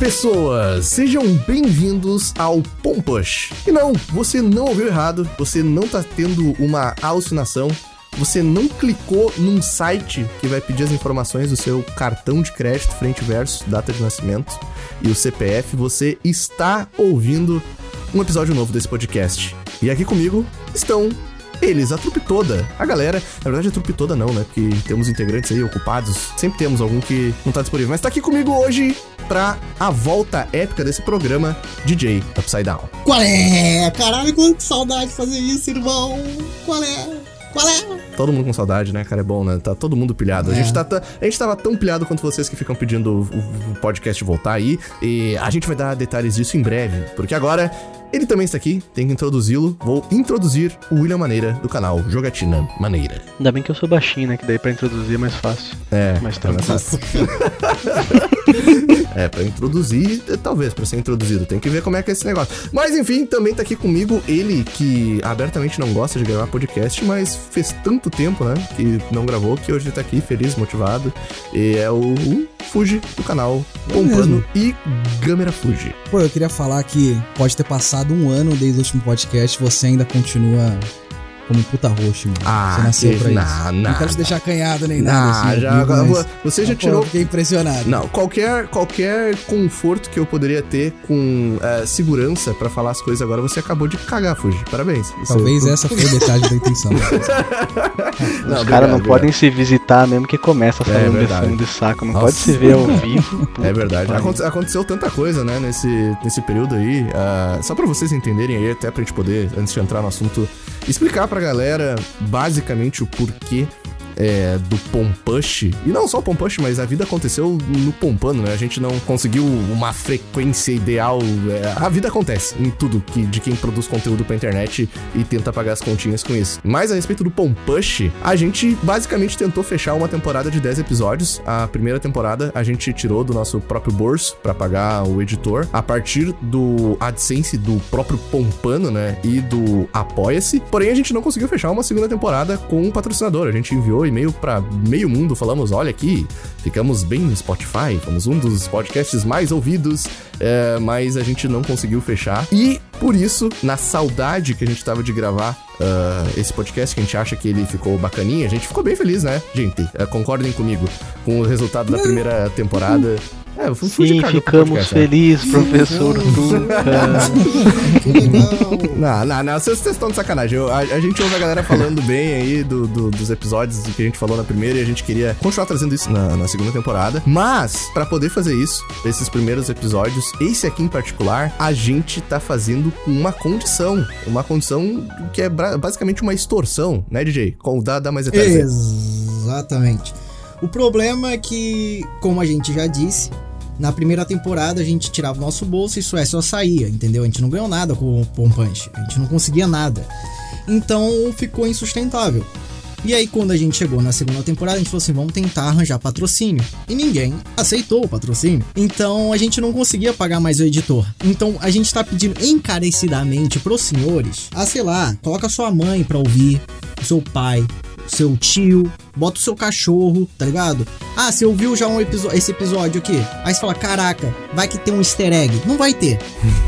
pessoas! Sejam bem-vindos ao Pompush. E não, você não ouviu errado, você não tá tendo uma alucinação, você não clicou num site que vai pedir as informações do seu cartão de crédito, frente e verso, data de nascimento e o CPF, você está ouvindo um episódio novo desse podcast. E aqui comigo estão eles, a trupe toda, a galera. Na verdade, a trupe toda não, né? Porque temos integrantes aí ocupados. Sempre temos algum que não tá disponível. Mas tá aqui comigo hoje pra a volta épica desse programa, DJ Upside Down. Qual é? Caralho, quanta saudade de fazer isso, irmão. Qual é? Qual é? Todo mundo com saudade, né, cara? É bom, né? Tá todo mundo pilhado. A, gente tá, tá- a gente tava tão pilhado quanto vocês que ficam pedindo o, o- podcast voltar aí. E a gente vai dar detalhes disso em breve. Porque agora ele também está aqui, tem que introduzi-lo. Vou introduzir o William Maneira do canal Jogatina Maneira. Ainda bem que eu sou baixinho, né? Que daí pra introduzir é mais fácil. É, Mas tá tá. nessa- É, pra introduzir, eh, talvez, pra ser introduzido. Tem que ver como é que é esse negócio. Mas enfim, também tá aqui comigo ele que abertamente não gosta de gravar podcast, mas fez tanto tempo, né, que não gravou, que hoje tá aqui feliz, motivado. E é o, o Fuji do canal Pompano e Gamera Fuji. Pô, eu queria falar que pode ter passado um ano desde o último podcast, você ainda continua como um puta roxo, mano. Ah, você nasceu que- pra isso. não, não quero te deixar acanhado nem Ah, nada. assim, já, amigo, agora mas- você já Pô, tirou eu Fiquei impressionado. Não, qualquer, qualquer conforto que eu poderia ter com eh, segurança pra falar as coisas agora, você acabou de cagar, Fuji. Parabéns. Você- Talvez essa foi a metade da intenção. Não, Os caras não obrigado. podem se visitar mesmo que começa essa É lambeção verdade. de saco. Não Nossa. pode se ver ao vivo. É verdade. Aconte- aconteceu tanta coisa, né, nesse, nesse período aí. ah, só pra vocês entenderem aí, até pra gente poder, antes de entrar no assunto, explicar pra galera basicamente o porquê. É, do Pompush. E não só o Pompush, mas a vida aconteceu no Pompano, né? A gente não conseguiu uma frequência ideal. é, a vida acontece em tudo que, de quem produz conteúdo pra internet e tenta pagar as continhas com isso. Mas a respeito do Pompush, a gente basicamente tentou fechar uma temporada de 10 episódios. A primeira temporada a gente tirou do nosso próprio bolso pra pagar o editor. A partir do AdSense do próprio Pompano, né? E do Apoia-se. Porém, a gente não conseguiu fechar uma segunda temporada com um patrocinador. A gente enviou e-mail pra meio mundo, falamos: olha aqui, ficamos bem no Spotify, fomos um dos podcasts mais ouvidos, é, mas a gente não conseguiu fechar. E por isso, na saudade que a gente tava de gravar ah, esse podcast, que a gente acha que ele ficou bacaninha, a gente ficou bem feliz, né, gente? Eh, concordem comigo com o resultado da primeira temporada. É, eu fui Sim, ficamos podcast, né? felizes, professor Tuca. Não, não, não, vocês vocês estão de sacanagem. Eu- a, a gente ouve a galera falando bem aí do, do- dos episódios que a gente falou na primeira e a gente queria continuar trazendo isso na, na segunda temporada. Mas, pra poder fazer isso, esses primeiros episódios, esse aqui em particular, a gente tá fazendo com uma condição. Uma condição que é basicamente uma extorsão, né, DJ? Com, dá, dá mais detalhes. Exatamente. O problema é que, como a gente já disse, na primeira temporada a gente tirava o nosso bolso e isso é só saía, entendeu? A gente não ganhou nada com o Pom Punch, a gente não conseguia nada. Então ficou insustentável. E aí quando a gente chegou na segunda temporada, a gente falou assim, vamos tentar arranjar patrocínio. E ninguém aceitou o patrocínio. Então a gente não conseguia pagar mais o editor. Então a gente tá pedindo encarecidamente pros senhores, ah, sei lá, coloca sua mãe pra ouvir, seu pai, seu tio, bota o seu cachorro, tá ligado? Ah, você ouviu já um esse episódio aqui? Aí você fala, caraca, vai que tem um easter egg. Não vai ter.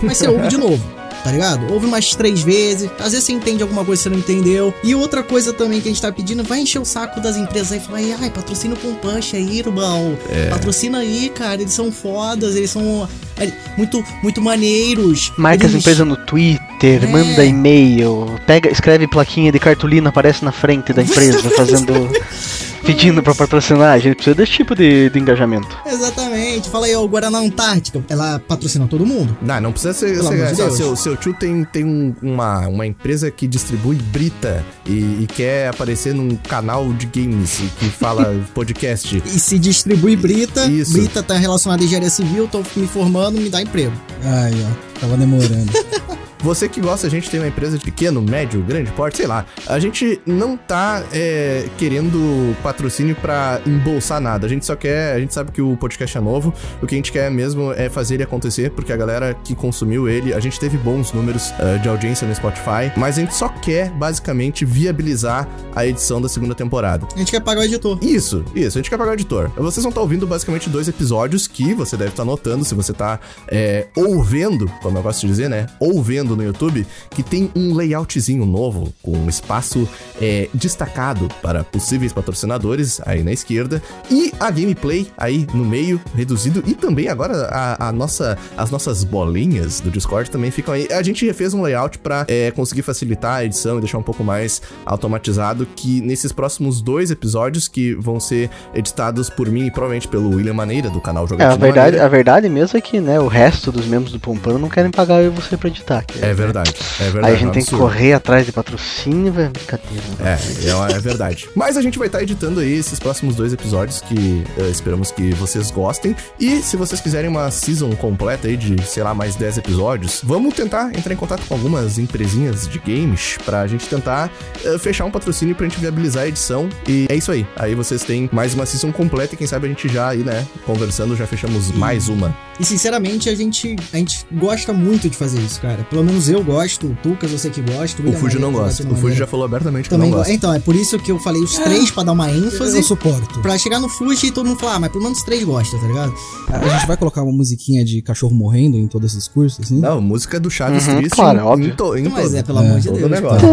Mas você ouve de novo. Tá ligado? Ouve umas três vezes. Às vezes você entende alguma coisa que você não entendeu. E outra coisa também que a gente tá pedindo, vai encher o saco das empresas aí e falar, ai, patrocina o Pompunch aí, irmão. Patrocina aí, cara. Eles são fodas, eles são é, muito, muito maneiros. Marca as Eles- empresas no Twitter, É. manda e-mail, pega, escreve plaquinha de cartolina, aparece na frente da empresa, fazendo. pedindo pra patrocinar. A gente precisa desse tipo de, de engajamento. Exatamente. Fala aí, ó, o Guaraná Antártica. Ela patrocina todo mundo. Não, não precisa ser. Pelo ser- Deus. seu, seu tio tem, tem um- uma, uma empresa que distribui Brita e, e quer aparecer num canal de games e que fala podcast. E se distribui Brita. Isso. Brita tá relacionada à engenharia civil, tô me formando, me dá emprego. Ai, ó, tava demorando. Você que gosta, a gente tem uma empresa de pequeno, médio, grande porte, sei lá. A gente não tá é, querendo patrocínio pra embolsar nada. A gente só quer, a gente sabe que o podcast é novo. O que a gente quer mesmo é fazer ele acontecer, porque a galera que consumiu ele, a gente teve bons números uh, de audiência no Spotify, mas a gente só quer basicamente viabilizar a edição da segunda temporada. A gente quer pagar o editor. Isso, isso, a gente quer pagar o editor. Vocês vão estar ouvindo basicamente dois episódios que você deve estar notando se você tá é, ouvendo, como eu gosto de dizer, né? Ouvendo no YouTube, que tem um layoutzinho novo, com um espaço é, destacado para possíveis patrocinadores aí na esquerda, e a gameplay aí no meio, reduzido, e também agora a, a nossa, as nossas bolinhas do Discord também ficam aí. A gente refez um layout para é, conseguir facilitar a edição e deixar um pouco mais automatizado, que nesses próximos dois episódios, que vão ser editados por mim e provavelmente pelo William Maneira, do canal É, Jogatina a verdade, Maneira. a verdade mesmo é que, né, o resto dos membros do Pompano não querem pagar eu e você pra editar. que É verdade, é verdade. Aí a gente é tem que correr atrás de patrocínio, velho. Brincadeira. né? É, é, é verdade. Mas a gente vai estar editando aí esses próximos dois episódios que eh, esperamos que vocês gostem. E se vocês quiserem uma season completa aí de, sei lá, mais 10 episódios, vamos tentar entrar em contato com algumas empresinhas de games pra gente tentar eh, fechar um patrocínio pra gente viabilizar a edição. E é isso aí. Aí vocês têm mais uma season completa e quem sabe a gente já aí, né, conversando, já fechamos mais uma. E sinceramente, a gente, a gente gosta muito de fazer isso, cara. Pelo menos eu gosto, o Tucas eu sei que gosta. O William Fuji não gosta. O Fuji já falou abertamente que também não go- gosta. Então, é por isso que eu falei os três pra dar uma ênfase. Eu suporto. Pra chegar no Fuji e todo mundo falar, ah, mas pelo menos três gosta, tá ligado? A gente vai colocar uma musiquinha de cachorro morrendo em todos esses cursos, assim? Não, música do Chaves Uhum, Triste claro, em, óbvio. em, to, em Mas todo. é, pelo amor de todo Deus. negócio.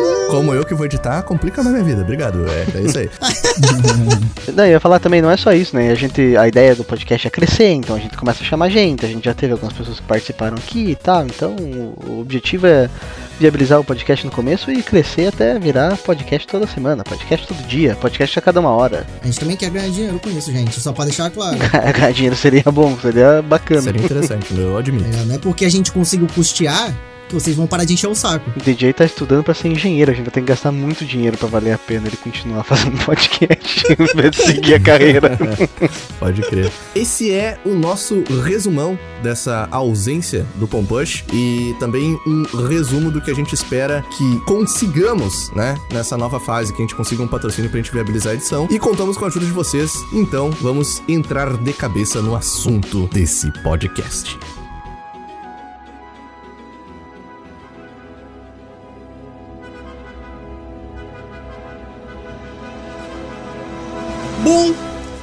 Como eu que vou editar, complica na minha vida. Obrigado. É, é isso aí. Não, eu ia falar também, não é só isso, né? A gente, a ideia do podcast é crescer, então a gente começa a chamar gente, a gente já teve algumas pessoas que participaram aqui e tal, então o objetivo é viabilizar o podcast no começo e crescer até virar podcast toda semana, podcast todo dia, podcast a cada uma hora. A gente também quer ganhar dinheiro com isso, gente. Só pra deixar claro. Ganhar dinheiro seria bom, seria bacana. Seria interessante, eu admito. É, não é porque a gente conseguiu custear vocês vão parar de encher o saco. O DJ tá estudando pra ser engenheiro, a gente vai ter que gastar muito dinheiro pra valer a pena ele continuar fazendo podcast em vez de seguir a carreira. Pode crer. Esse é o nosso resumão dessa ausência do Pompush e também um resumo do que a gente espera que consigamos, né, nessa nova fase, que a gente consiga um patrocínio pra gente viabilizar a edição e contamos com a ajuda de vocês. Então, vamos entrar de cabeça no assunto desse podcast. Bom,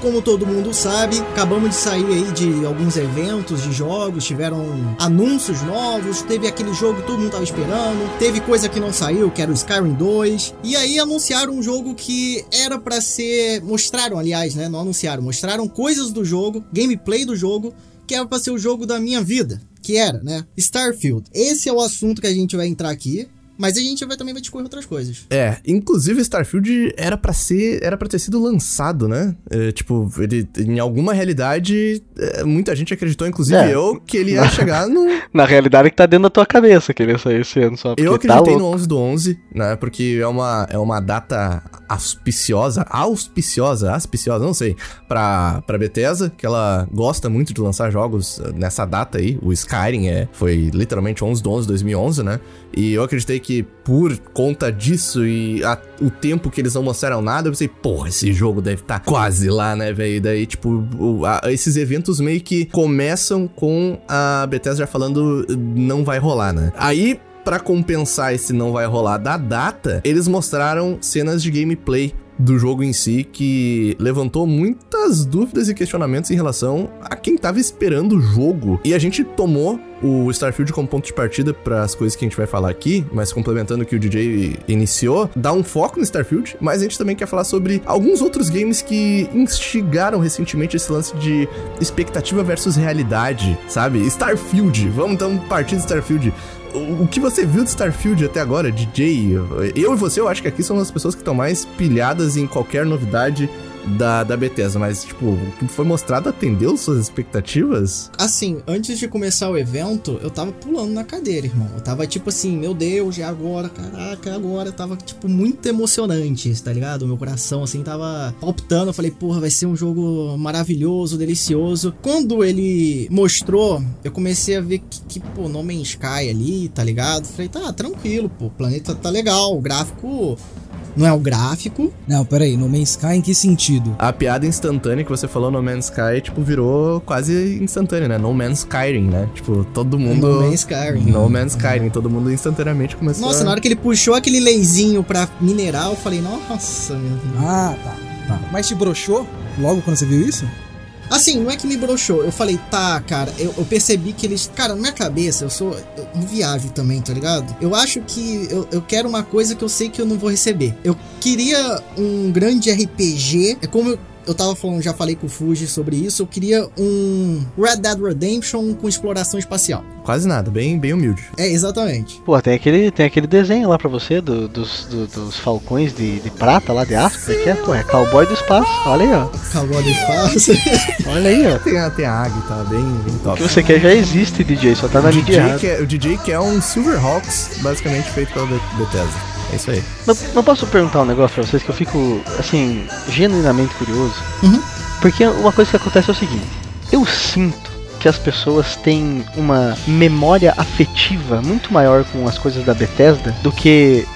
como todo mundo sabe, acabamos de sair aí de alguns eventos de jogos, tiveram anúncios novos, teve aquele jogo que todo mundo tava esperando, teve coisa que não saiu, que era o Skyrim 2, e aí anunciaram um jogo que era pra ser, mostraram, aliás, né, não anunciaram, mostraram coisas do jogo, gameplay do jogo, que era pra ser o jogo da minha vida, que era, né, Starfield. Esse é o assunto que a gente vai entrar aqui. Mas a gente vai também vai discorrer outras coisas. É, inclusive Starfield era pra ser, era para ter sido lançado, né? É, tipo, ele em alguma realidade, é, muita gente acreditou, inclusive É. eu, que ele ia chegar no Na realidade é que tá dentro da tua cabeça que ele ia sair esse ano só. Eu porque tá acreditei louco. no 11 do 11, né? Porque é uma, é uma data auspiciosa, auspiciosa, auspiciosa, não sei, pra, pra Bethesda, que ela gosta muito de lançar jogos eh, nessa data aí. O Skyrim é, foi literalmente 11 do 11 de 2011, né? E eu acreditei que por conta disso e a- o tempo que eles não mostraram nada, eu pensei, porra, esse jogo deve estar quase lá, né, velho? Daí, tipo, o- a- esses eventos meio que começam com a Bethesda falando não vai rolar, né? Aí Pra compensar esse não vai rolar da data, eles mostraram cenas de gameplay do jogo em si que levantou muitas dúvidas e questionamentos em relação a quem tava esperando o jogo. E a gente tomou o Starfield como ponto de partida para as coisas que a gente vai falar aqui, mas complementando o que o DJ iniciou, dá um foco no Starfield, mas a gente também quer falar sobre alguns outros games que instigaram recentemente esse lance de expectativa versus realidade, sabe? Starfield, vamos então partir do Starfield. O que você viu de Starfield até agora, DJ? Eu e você, eu acho que aqui são as pessoas que estão mais pilhadas em qualquer novidade da, da Bethesda, mas, tipo, o que foi mostrado atendeu suas expectativas? Assim, antes de começar o evento, eu tava pulando na cadeira, irmão. Eu tava tipo assim, meu Deus, e agora? Caraca, agora? Tava, tipo, muito emocionante, tá ligado? Meu coração, assim, tava palpitando. Eu falei, porra, vai ser um jogo maravilhoso, delicioso. Quando ele mostrou, eu comecei a ver que, que pô, No Sky ali, tá ligado? Falei, tá, tranquilo, pô, o planeta tá legal, o gráfico não é o gráfico. Não, peraí, No Man's Sky em que sentido? A piada instantânea que você falou No Man's Sky, tipo, virou quase instantânea, né? No Man's Skyrim, né? Tipo, todo mundo... No Man's Skyrim. No Man's Skyrim, todo mundo instantaneamente começou Nossa, a... na hora que ele puxou aquele leizinho pra minerar, eu falei, nossa, meu Deus. Ah, tá, tá. Mas te broxou logo quando você viu isso? Assim, não é que me broxou. Eu falei, tá, cara, eu, eu, percebi que eles. Cara, na minha cabeça, eu sou. Viajo também, tá ligado? Eu acho que eu, eu quero uma coisa que eu sei que eu não vou receber. Eu queria um grande RPG. É como eu, eu tava falando, já falei com o Fuji sobre isso. Eu queria um Red Dead Redemption com exploração espacial. Quase nada, bem, bem humilde. É, exatamente. Pô, tem aquele, tem aquele desenho lá pra você do, dos, do, dos falcões de, de prata lá de aço. Que é, pô, é cowboy do espaço. Olha aí, ó. Cowboy do espaço. Olha aí, ó. Tem a, tem a águia, tá bem, bem O top. que você quer já existe, DJ, só tá na o, mídia é, o DJ que é um Silverhawks, basicamente feito pela Be- Bethesda. É isso aí. Mas, mas posso perguntar um negócio pra vocês que eu fico, assim, genuinamente curioso? Uhum. Porque uma coisa que acontece é o seguinte: eu sinto que as pessoas têm uma memória afetiva muito maior com as coisas da Bethesda do que,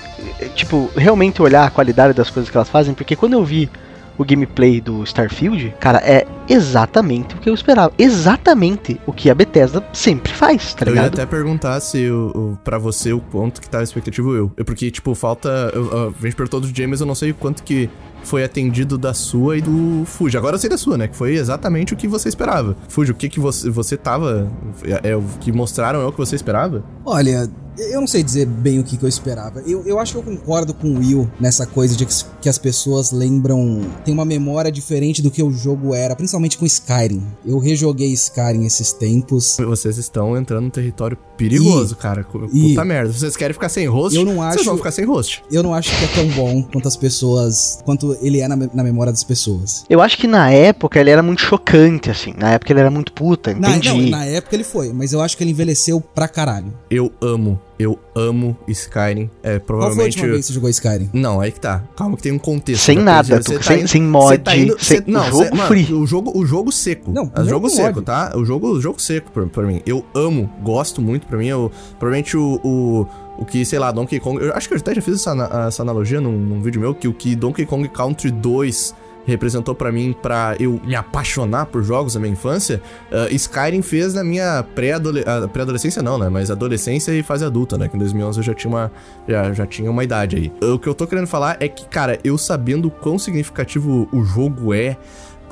tipo, realmente olhar a qualidade das coisas que elas fazem. Porque quando eu vi o gameplay do Starfield, cara, é exatamente o que eu esperava. Exatamente o que a Bethesda sempre faz, tá Eu ia ligado? até perguntar se o, o, pra você o quanto que tá expectativo eu. É porque, tipo, falta. Eu, eu- a gente perguntou do mas eu não sei o quanto que foi atendido da sua e do Fuji. Agora eu sei da sua, né? Que foi exatamente o que você esperava. Fuji, o que que você, você tava. É, é o que mostraram é o que você esperava? Olha, eu não sei dizer bem o que, que eu esperava. Eu, eu acho que eu concordo com o Will nessa coisa de que, que as pessoas lembram. Tem uma memória diferente do que o jogo era, principalmente com Skyrim. Eu rejoguei Skyrim esses tempos. Vocês estão entrando num território perigoso, cara. Puta e- merda. Vocês querem ficar sem host? Eu não Vocês acho- vão ficar sem host. Eu não acho que é tão bom quanto as pessoas. quanto ele é na, na memória das pessoas. Eu acho que na época ele era muito chocante, assim. Na época ele era muito puta, Na, entendi. não, na época ele foi, mas eu acho que ele envelheceu pra caralho. Eu amo, eu amo Skyrim. É, Qual foi a provavelmente. última vez que você jogou Skyrim? Não, aí que tá. Calma que tem um contexto. Sem da nada, tu- tá sem- indo- sem você mod, tá indo- sem- você- o não, jogo mano, free. o jogo, o jogo seco. Não, Ah, não jogo seco, mod. tá? O jogo, o jogo seco pra, pra mim. Eu amo, gosto muito pra mim. Eu, provavelmente o, o, o que, sei lá, Donkey Kong. Eu acho que eu até já fiz essa, essa analogia num, num vídeo meu, que o que Donkey Kong Country 2 representou pra mim pra eu me apaixonar por jogos da minha infância, ah, Skyrim fez na minha pré-adole- ah, pré-adolescência não, né, mas adolescência e fase adulta, né, que em 2011 eu já tinha uma já, já tinha uma idade aí. O que eu tô querendo falar é que, cara, eu sabendo quão significativo o jogo é,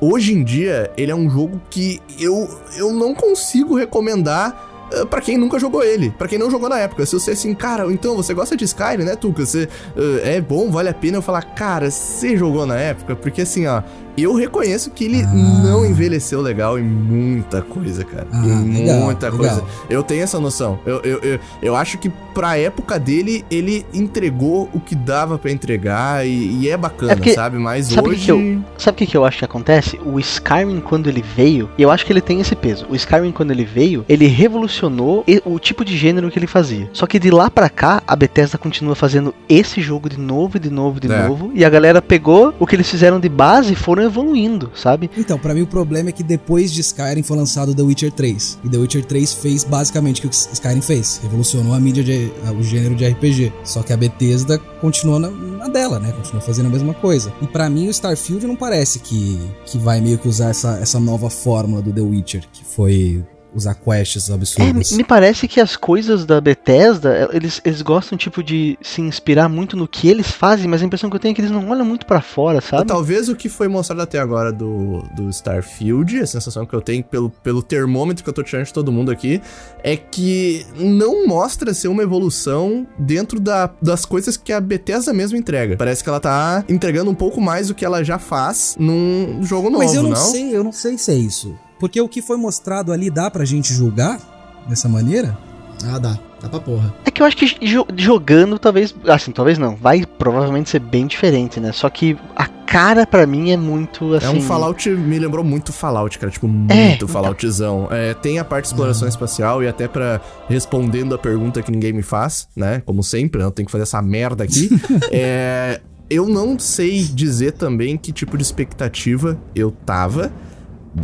hoje em dia ele é um jogo que eu, eu não consigo recomendar eh, Pra quem nunca jogou ele, pra quem não jogou na época. Se você assim, cara, então você gosta de Skyrim, né, Tuca? Você eh, é bom, vale a pena eu falar, cara, você jogou na época? Porque assim, ó, eu reconheço que ele Ah. não envelheceu legal em muita coisa, cara. Ah, em legal, muita legal. coisa. Eu tenho essa noção. Eu, eu, eu, eu acho que pra época dele, ele entregou o que dava pra entregar e, e é bacana, É porque- sabe? Mas sabe hoje. que eu- Sabe o que, que eu acho que acontece? O Skyrim, quando ele veio, eu acho que ele tem esse peso. O Skyrim, quando ele veio, ele revolucionou o tipo de gênero que ele fazia. Só que de lá pra cá, a Bethesda continua fazendo esse jogo de novo, e de novo, e de É. novo. E a galera pegou o que eles fizeram de base e foram evoluindo, sabe? Então, pra mim o problema é que depois de Skyrim foi lançado The Witcher 3. E The Witcher 3 fez basicamente o que Skyrim fez. Revolucionou a mídia, de, o gênero de RPG. Só que a Bethesda continuou na, na dela, né? Continuou fazendo a mesma coisa. E pra mim o Starfield não parece que, que vai meio que usar essa, essa nova fórmula do The Witcher, que foi usar quests É, me, absurdas. me parece que as coisas da Bethesda, eh, eles, eles gostam, tipo, de se inspirar muito no que eles fazem, mas a impressão que eu tenho é que eles não olham muito pra fora, sabe? Talvez o que foi mostrado até agora do, do Starfield, a sensação que eu tenho pelo, pelo termômetro que eu tô tirando de todo mundo aqui, é que não mostra ser uma evolução dentro da, das coisas que a Bethesda mesmo entrega. Parece que ela tá entregando um pouco mais do que ela já faz num jogo novo, Mas eu não, não? sei, eu não sei se é isso. Porque o que foi mostrado ali dá pra gente julgar dessa maneira? Ah, dá. Tá pra porra. É que eu acho que jo- jogando, talvez. Assim, talvez não. Vai provavelmente ser bem diferente, né? Só que a cara pra mim é muito assim. É um Fallout, me lembrou muito Fallout, cara. Tipo, É, muito Falloutzão. É, tem a parte de exploração espacial e até pra respondendo a pergunta que ninguém me faz, né? Como sempre, eu tenho que fazer essa merda aqui. é, eu não sei dizer também que tipo de expectativa eu tava.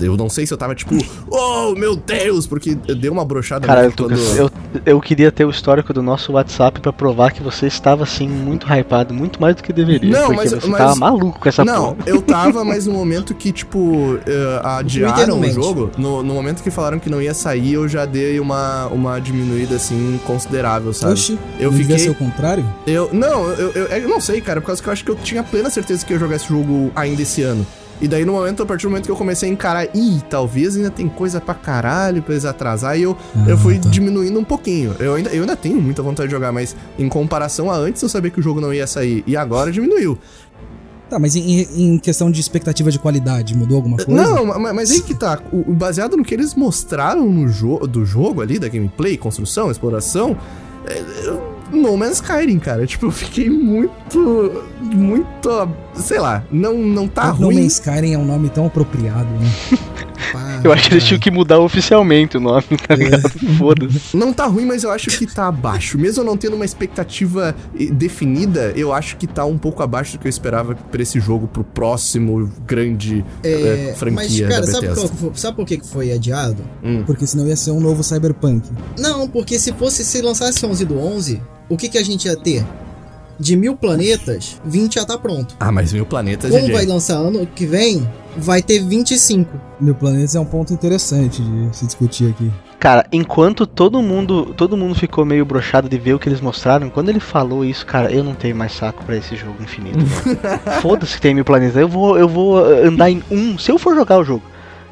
Eu não sei se eu tava tipo, oh meu Deus, porque deu uma brochada Cara, Lucas, eu, eu queria ter o histórico do nosso WhatsApp pra provar que você estava, assim, muito hypado, muito mais do que deveria. Não, porque mas- você mas- tava maluco com essa Não, porra. eu tava, mas no momento que, tipo, eh, adiaram o jogo, no, no momento que falaram que não ia sair, eu já dei uma, uma diminuída, assim, considerável, sabe? Oxi, Eu não devia fiquei- ser o contrário? Eu, não, eu, eu, eu não sei, cara, por causa que eu acho que eu tinha plena certeza que eu ia jogar esse jogo ainda esse ano. E daí, no momento, a partir do momento que eu comecei a encarar, ih, talvez ainda tem coisa pra caralho pra eles atrasar, e eu, eu Ah, fui tá. diminuindo um pouquinho. Eu ainda, eu ainda tenho muita vontade de jogar, mas em comparação a antes eu sabia que o jogo não ia sair, e agora diminuiu. Tá, mas em, em questão de expectativa de qualidade, mudou alguma coisa? Não, ma- mas aí que tá. O, o baseado no que eles mostraram no jo do jogo ali, da gameplay, construção, exploração. É, é, no Man's Skyrim, cara. Tipo, eu fiquei muito. Muito. Sei lá, não, não tá No ruim. Man's Skyrim é um nome tão apropriado, né? Pá, Eu acho que eles tinham que mudar oficialmente o nome, tá ligado? Foda-se. Não tá ruim, mas eu acho que tá abaixo. Mesmo eu não tendo uma expectativa eh, definida, eu acho que tá um pouco abaixo do que eu esperava pra esse jogo, pro próximo grande eh, É, franquia mas, cara, da sabe, Bethesda. qual sabe por que que foi adiado? Porque senão ia ser um novo Cyberpunk. Não, porque se fosse se lançasse 11 do 11, o que que a gente ia ter? De mil planetas, 20 já tá pronto. Ah, mas mil planetas, Como DJ. vai lançar ano que vem, vai ter 25. Meu planeta é um ponto interessante de se discutir aqui. Cara, enquanto todo mundo, todo mundo ficou meio brochado de ver o que eles mostraram, quando ele falou isso, cara, eu não tenho mais saco pra esse jogo infinito. Foda-se que tem mil planetas. Eu vou, eu vou andar em um, se eu for jogar o jogo.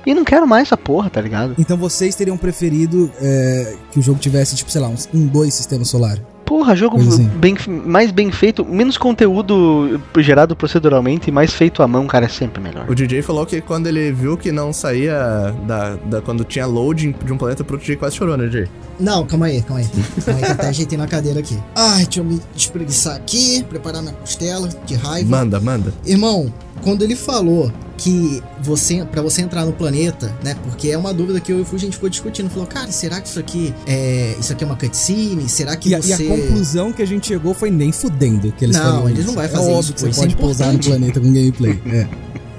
E não quero mais essa porra, tá ligado? Então vocês teriam preferido é, que o jogo tivesse, tipo, sei lá, uns- um, dois sistemas solar. Porra, jogo assim. bem, mais bem feito, menos conteúdo gerado proceduralmente e mais feito à mão, cara, é sempre melhor. O DJ falou que quando ele viu que não saía da, da- quando tinha loading de um planeta pro outro, DJ quase chorou, né, DJ? Não, calma aí, calma aí. Calma aí que até ajeitei na cadeira aqui. Ai, deixa eu me espreguiçar aqui, preparar minha costela, que raiva. Manda, manda. Irmão, quando ele falou que você para você entrar no planeta, né? Porque é uma dúvida que eu e o a gente ficou discutindo. Falou, cara, será que isso aqui é isso aqui é uma cutscene? Será que E você e a conclusão que a gente chegou foi nem fudendo que eles Não, eles isso. não vai É fazer óbvio isso, que pô, você é pode pousar no planeta com gameplay. É.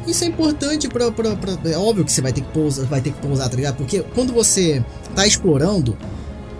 Isso é importante pra, pra, pra- É óbvio que você vai ter que pousar, vai ter que pousar, tá ligado? Porque quando você tá explorando,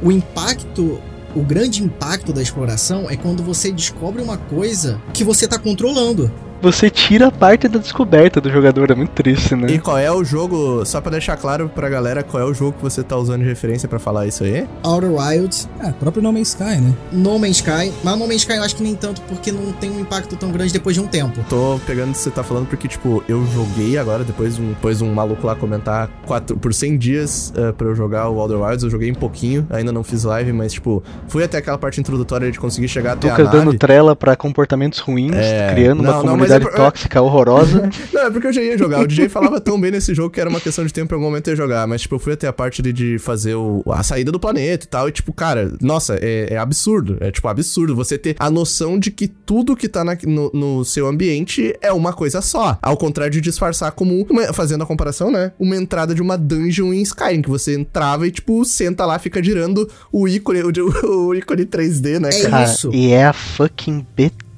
o impacto. O grande impacto da exploração é quando você descobre uma coisa que você tá controlando. Você tira a parte da descoberta do jogador, é muito triste, né? E qual é o jogo, só pra deixar claro pra galera, qual é o jogo que você tá usando de referência pra falar isso aí? Outer Wilds, Ah, próprio No Man's Sky, né? No Man's Sky. Mas No Man's Sky eu acho que nem tanto porque não tem um impacto tão grande depois de um tempo. Tô pegando o que você tá falando porque, tipo, eu joguei agora, depois um, depois um maluco lá comentar quatro, por 100 dias eh, pra eu jogar o Outer Wilds, eu joguei um pouquinho, ainda não fiz live, mas, tipo, fui até aquela parte introdutória de conseguir chegar até Lucas a dando nave. trela pra comportamentos ruins, É, criando não, uma não, mas é por- tóxica horrorosa. Não, é porque eu já ia jogar. O DJ falava tão bem nesse jogo que era uma questão de tempo em algum momento eu ia jogar. Mas, tipo, eu fui até a parte de, de fazer o- a saída do planeta e tal. E, tipo, cara, nossa, é, é absurdo. É, tipo, absurdo você ter a noção de que tudo que tá na- no, no seu ambiente é uma coisa só. Ao contrário de disfarçar como, uma- fazendo a comparação, né? Uma entrada de uma dungeon em Skyrim, que você entrava e, tipo, senta lá, fica girando o ícone, o, o ícone 3D, né, É cara? Cara, isso. e é a fucking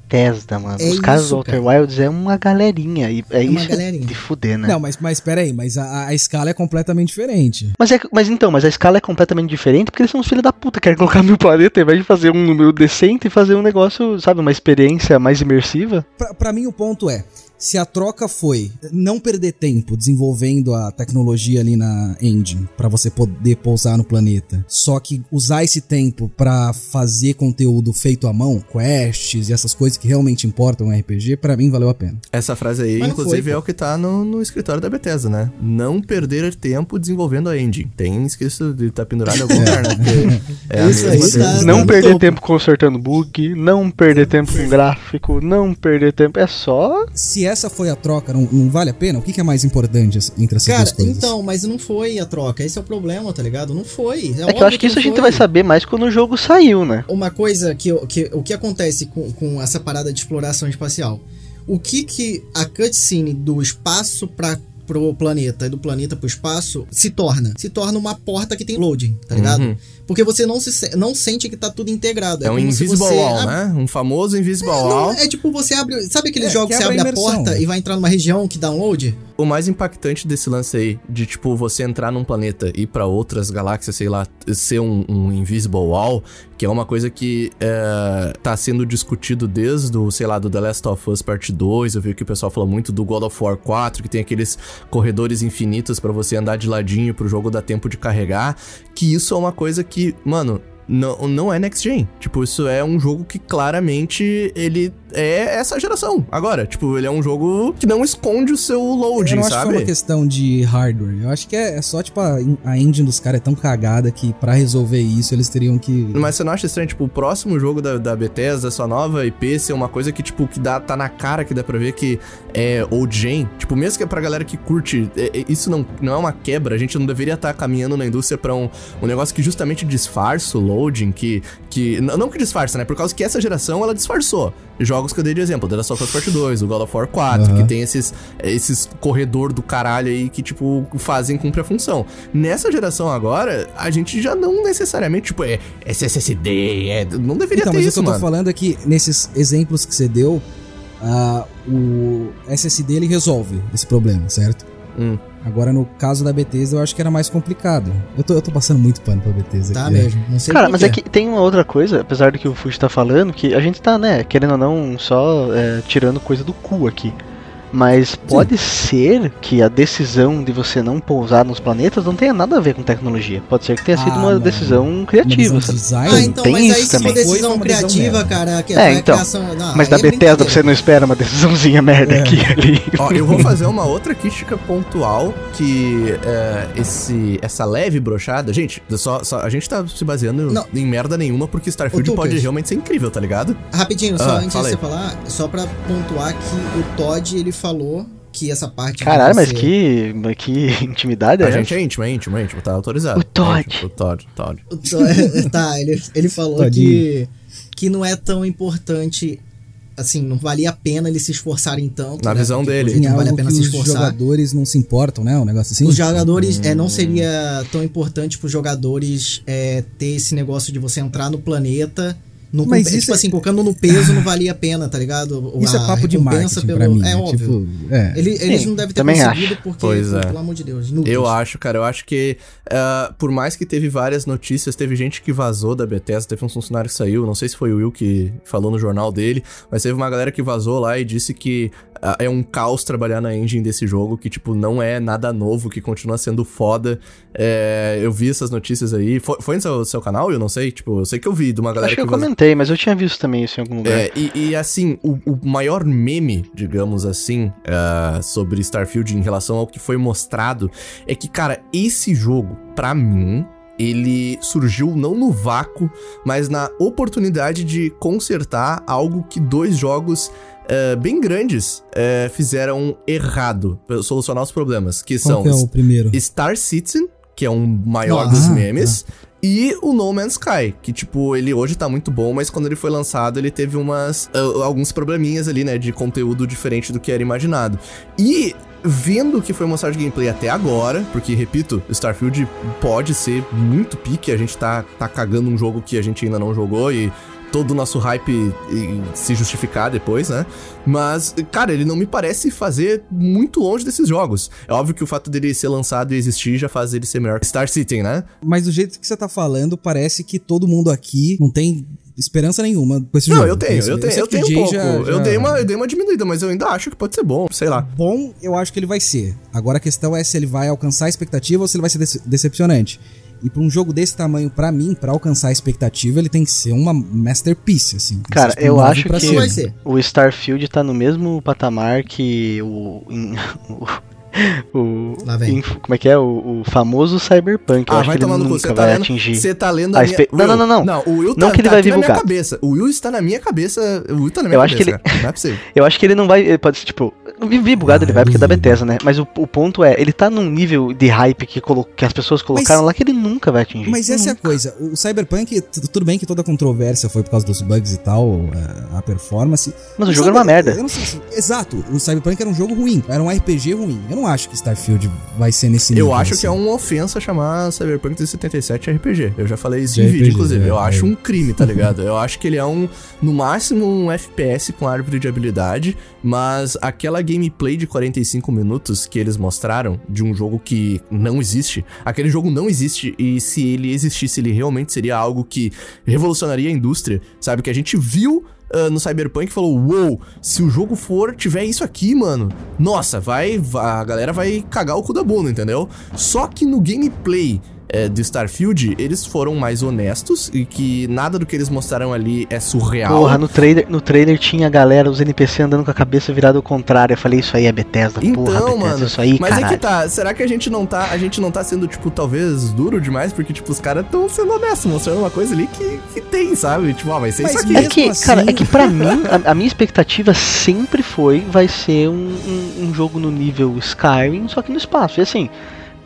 Bethesda, mano. É Os caras isso, do Outer Wilds é uma galerinha. E é, uma isso galerinha. de fuder, né? Não, mas, mas peraí, mas a, a escala é completamente diferente. Mas, é, mas então, mas a escala é completamente diferente porque eles são os filhos da puta. Querem colocar mil planetas ao invés de fazer um número decente e fazer um negócio, sabe, uma experiência mais imersiva. Pra, pra mim, o ponto é: se a troca foi não perder tempo desenvolvendo a tecnologia ali na engine pra você poder pousar no planeta, só que usar esse tempo pra fazer conteúdo feito à mão, quests e essas coisas que realmente importam no RPG, pra mim valeu a pena. Essa frase aí, inclusive, foi, é o que tá no, no escritório da Bethesda, né? Não perder tempo desenvolvendo a engine. Tem escrito de tá pendurado em algum lugar, né? É a Isso aí tá- não perder topo. tempo consertando bug, não perder tempo com gráfico, não perder tempo. É só. Se essa foi a troca, não, não vale a pena? O que, que é mais importante assim, entre essas Cara, duas coisas? então, mas não foi a troca. Esse é o problema, tá ligado? Não foi. É que eu acho que isso a gente vai saber mais quando o jogo saiu, né? Uma coisa que, que o que acontece com, com essa parada de exploração espacial? O que que a cutscene do espaço para pro planeta e do planeta pro espaço se torna? Se torna uma porta que tem loading, tá ligado? Uhum. Porque você não, se, não sente que tá tudo integrado. É um como se invisible você wall, ab- né? Um famoso invisible Não, wall. é tipo você abre. Sabe aqueles É, jogos que você abre a a porta e vai entrar numa região que dá um load? O mais impactante desse lance aí, de tipo, você entrar num planeta e ir pra outras galáxias, sei lá, ser um, um invisible wall, que é uma coisa que é, tá sendo discutido desde o, sei lá, do The Last of Us Part 2, eu vi que o pessoal falou muito do God of War 4, que tem aqueles corredores infinitos pra você andar de ladinho pro jogo dar tempo de carregar, que isso é uma coisa que, mano, não, não é next gen. Tipo, isso é um jogo que claramente ele é essa geração. Agora, tipo, ele é um jogo que não esconde o seu Eu loading, não acho que sabe? foi uma questão de hardware. Eu acho que é, é só, tipo, a, a engine dos caras é tão cagada que pra resolver isso eles teriam que. Mas você não acha estranho, tipo, o próximo jogo da, da Bethesda, sua nova IP, ser uma coisa que, tipo, que dá, tá na cara, que dá pra ver que é old gen? Tipo, mesmo que é pra galera que curte, é- é- isso não, não é uma quebra, a gente não deveria estar caminhando na indústria pra um, um negócio que justamente disfarça o loading, que, que... Não que disfarça, né? Por causa que essa geração, ela disfarçou. Jogos que eu dei de exemplo, The Last of Us Part 2, o God of War 4, Aham. que tem esses, esses corredor do caralho aí que, tipo, fazem cumprir a função. Nessa geração agora, a gente já não necessariamente, tipo, é SSD, é, não deveria Então, ter mas isso, o que eu tô mano. falando é que nesses exemplos que você deu, ah, o SSD ele resolve esse problema, certo? Hum. Agora, no caso da Bethesda, eu acho que era mais complicado. Eu tô, eu tô passando muito pano pra Bethesda Tá aqui, né? mesmo. Não sei Cara, mas é que tem uma outra coisa, apesar do que o Fuji tá falando, que a gente tá, né, querendo ou não, só é, tirando coisa do cu aqui. Mas pode ser que a decisão de você não pousar nos planetas não tenha nada a ver com tecnologia. Pode ser que tenha sido Ah, uma mano. decisão Uma criativa, visão de sabe? design. Ah, então, Tem mas isso também. decisão Foi uma criativa, merda. cara, que É, a então. criação- não, Mas da é Bethesda você não espera uma decisãozinha merda É. aqui ali. Ó, eu vou fazer uma outra crítica pontual que é, esse, essa leve brochada. Gente, só, só- a gente tá se baseando Não. em merda nenhuma porque Starfield pode realmente ser incrível, tá ligado? Rapidinho, só Ah, antes de você falar, só pra pontuar que o Todd, ele falou que essa parte... Caralho, mas que, que intimidade é A essa? gente é íntimo, é íntimo, é íntimo, tá autorizado. O Todd. É íntimo, O Todd, Todd. O To- tá, ele, ele falou Todinho. que, que não é tão importante, assim, não valia a pena eles se esforçarem tanto. Na né, visão porque, dele. Não vale a pena se os esforçar. jogadores não se importam, né? Um negócio assim. Os jogadores, é, Hum. não seria tão importante pros jogadores é, ter esse negócio de você entrar no planeta. Não Mas compe- isso tipo é- assim, colocando no peso não valia a pena, tá ligado? Isso é A papo de marketing pra mim. É né? óbvio. Tipo, é. Ele- eles Sim, não devem ter também conseguido acho. porque, Pois é. pelo amor de Deus, inúteis. Eu acho, cara, eu acho que ah, por mais que teve várias notícias, teve gente que vazou da Bethesda, teve um funcionário que saiu, não sei se foi o Will que falou no jornal dele, mas teve uma galera que vazou lá e disse que é um caos trabalhar na engine desse jogo, que tipo, não é nada novo, que continua sendo foda. É, eu vi essas notícias aí. Foi, foi no seu, seu canal? Eu não sei, tipo, eu sei que eu vi de uma galera Acho que eu vazou. comentei, mas eu tinha visto também isso em algum lugar. É, e, e, assim, o, o maior meme, digamos assim, ah, sobre Starfield em relação ao que foi mostrado é que, cara, esse jogo, pra mim, ele surgiu não no vácuo, mas na oportunidade de consertar algo que dois jogos ah, bem grandes eh, fizeram errado, solucionar os problemas, que Qual são que é o primeiro? Star Citizen, que é um maior Ah, dos memes, e o No Man's Sky, que tipo, ele hoje tá muito bom, mas quando ele foi lançado, ele teve umas ah, alguns probleminhas ali, né, de conteúdo diferente do que era imaginado. E vendo o que foi mostrado de gameplay até agora, porque repito, Starfield pode ser muito pique, a gente tá tá cagando um jogo que a gente ainda não jogou e todo o nosso hype e, se justificar depois, né? Mas, cara, ele não me parece fazer muito longe desses jogos. É óbvio que o fato dele ser lançado e existir já faz ele ser melhor que Star Citizen, né? Mas do jeito que você tá falando, parece que todo mundo aqui não tem esperança nenhuma com esse Não, jogo. eu tenho, eu tenho, esse eu tenho um pouco. já- Eu, já- dei uma, eu dei uma diminuída, mas eu ainda acho que pode ser bom, sei lá. Bom, eu acho que ele vai ser. Agora a questão é se ele vai alcançar a expectativa ou se ele vai ser dece- decepcionante. E pra um jogo desse tamanho, pra mim, pra alcançar a expectativa, ele tem que ser uma masterpiece, assim. Cara, eu acho que o Starfield tá no mesmo patamar que o. o- Lá vem. como é que é? O, o famoso Cyberpunk. Eu Ah, acho vai que ele tomar no cu. Você tá vai lendo, atingir. você tá lendo a a minha... espe- Não, não, não, não. Não, o Will Não tá, que ele tá vai aqui na minha divulgar. cabeça. O Will está na minha cabeça. O Will tá na minha Eu acho cabeça, que ele- cara. Não é possível. Eu acho que ele não vai. Ele pode ser, tipo. Vi vi bugado, ele vai porque é da. Bethesda, né? Mas o, o ponto é, ele tá num nível de hype que, colo- que as pessoas colocaram lá que ele nunca vai atingir. Mas essa é a coisa. O Cyberpunk, tudo bem que toda a controvérsia foi por causa dos bugs e tal, é, a performance. Mas o jogo era uma merda. Sei se- Exato, o Cyberpunk era um jogo ruim, era um RPG ruim. Eu não acho que Starfield vai ser nesse nível. Eu acho assim. que é uma ofensa chamar Cyberpunk 2077 RPG. Eu já falei isso em vídeo, RPG, inclusive. é, eu é. acho um crime, tá ligado? eu acho que ele é um, no máximo, um FPS com árvore de habilidade, mas aquela gameplay de 45 minutos que eles mostraram de um jogo que não existe, aquele jogo não existe e se ele existisse, ele realmente seria algo que revolucionaria a indústria, sabe? Que a gente viu ah, no Cyberpunk falou: Uou, se o jogo for, tiver isso aqui, mano, nossa, vai- a galera vai cagar o cu da bunda, entendeu? Só que no gameplay. É, do Starfield, eles foram mais honestos e que nada do que eles mostraram ali é surreal. Porra, no trailer, no trailer tinha a galera, os NPC andando com a cabeça virada ao contrário. Eu falei, isso aí é Bethesda, porra, Então, Bethesda, mano, isso aí, mas caralho. é que tá, será que a gente não tá, a gente não tá sendo, tipo, talvez duro demais? Porque, tipo, os caras tão sendo honestos, mostrando uma coisa ali que, que tem, sabe? Tipo, ó, vai ser Mas isso aqui. É que, assim- cara, é que pra mim, a, a minha expectativa sempre foi, vai ser um, um, um jogo no nível Skyrim, só que no espaço. E assim,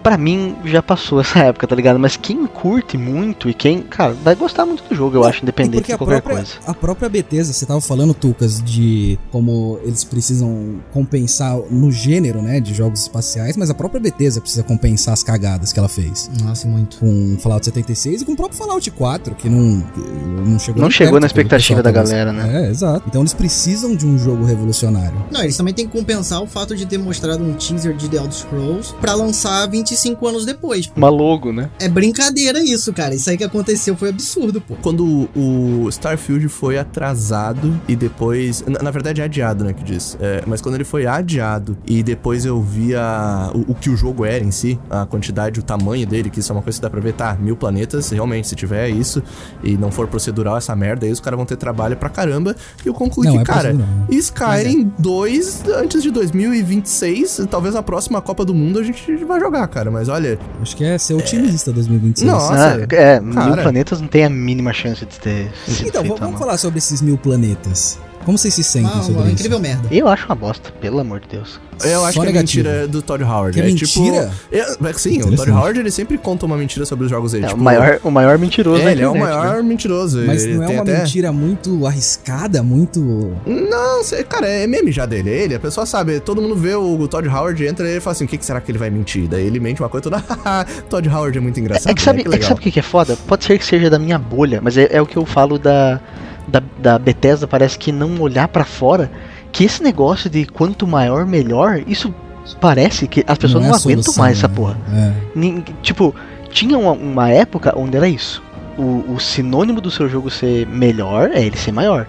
pra mim já passou essa época, tá ligado? Mas quem curte muito e quem, cara, vai gostar muito do jogo, eu acho, E independente de a qualquer própria, coisa. a própria Bethesda, você tava falando, Tucas, de como eles precisam compensar no gênero, né, de jogos espaciais, mas a própria Bethesda precisa compensar as cagadas que ela fez. Nossa, muito. Com Fallout 76 e com o próprio Fallout 4, que não, que não chegou Não chegou perto na expectativa da tava- galera, né? É, exato. Então eles precisam de um jogo revolucionário. Não, eles também têm que compensar o fato de ter mostrado um teaser de The Elder Scrolls pra lançar 25 anos depois. Uma logo, né? É brincadeira isso, cara. Isso aí que aconteceu foi absurdo, pô. Quando o Starfield foi atrasado e depois. Na, na verdade é adiado, né? Que diz. É, mas quando ele foi adiado e depois eu vi a, o, o que o jogo era em si, a quantidade, o tamanho dele, que isso é uma coisa que dá pra ver, tá? Mil planetas, realmente, se tiver isso e não for procedural essa merda, aí os caras vão ter trabalho pra caramba. E eu concluí Não, que, é cara, procedural. Skyrim 2 antes de 2026, talvez na próxima Copa do Mundo a gente vai jogar, cara. Mas olha, Acho que é ser otimista 2026. Nossa, Ah, é, mil cara. planetas não tem a mínima chance de ter sido Então, feito vamos falar sobre esses mil planetas. Como vocês se sentem Ah, sobre uma isso? incrível merda. Eu acho uma bosta, pelo amor de Deus. eu acho Só que é negativo. mentira do Todd Howard. Que é é mentira? tipo. É, é, sim, o. Todd Howard ele sempre conta uma mentira sobre os jogos dele. É, tipo, o, maior, o maior mentiroso É, ele é o maior né? mentiroso. Mas ele não é tem uma até... mentira muito arriscada, muito. Não, sei, cara, é meme já dele. Ele, a pessoa sabe, todo mundo vê o, Todd Howard, entra e ele fala assim: o que, que será que ele vai mentir? Daí ele mente uma coisa toda. "Haha, Todd Howard é muito engraçado. É que sabe, né? é que legal." sabe o que que é foda? Pode ser que seja da minha bolha, mas é, é o que eu falo da, da, da Bethesda, parece que não olhar pra fora, que esse negócio de quanto maior, melhor, isso parece que as pessoas não, é a aguentam solução, mais essa né? porra. É. Tipo, tinha uma, uma época onde era isso. O, o sinônimo do seu jogo ser melhor é ele ser maior.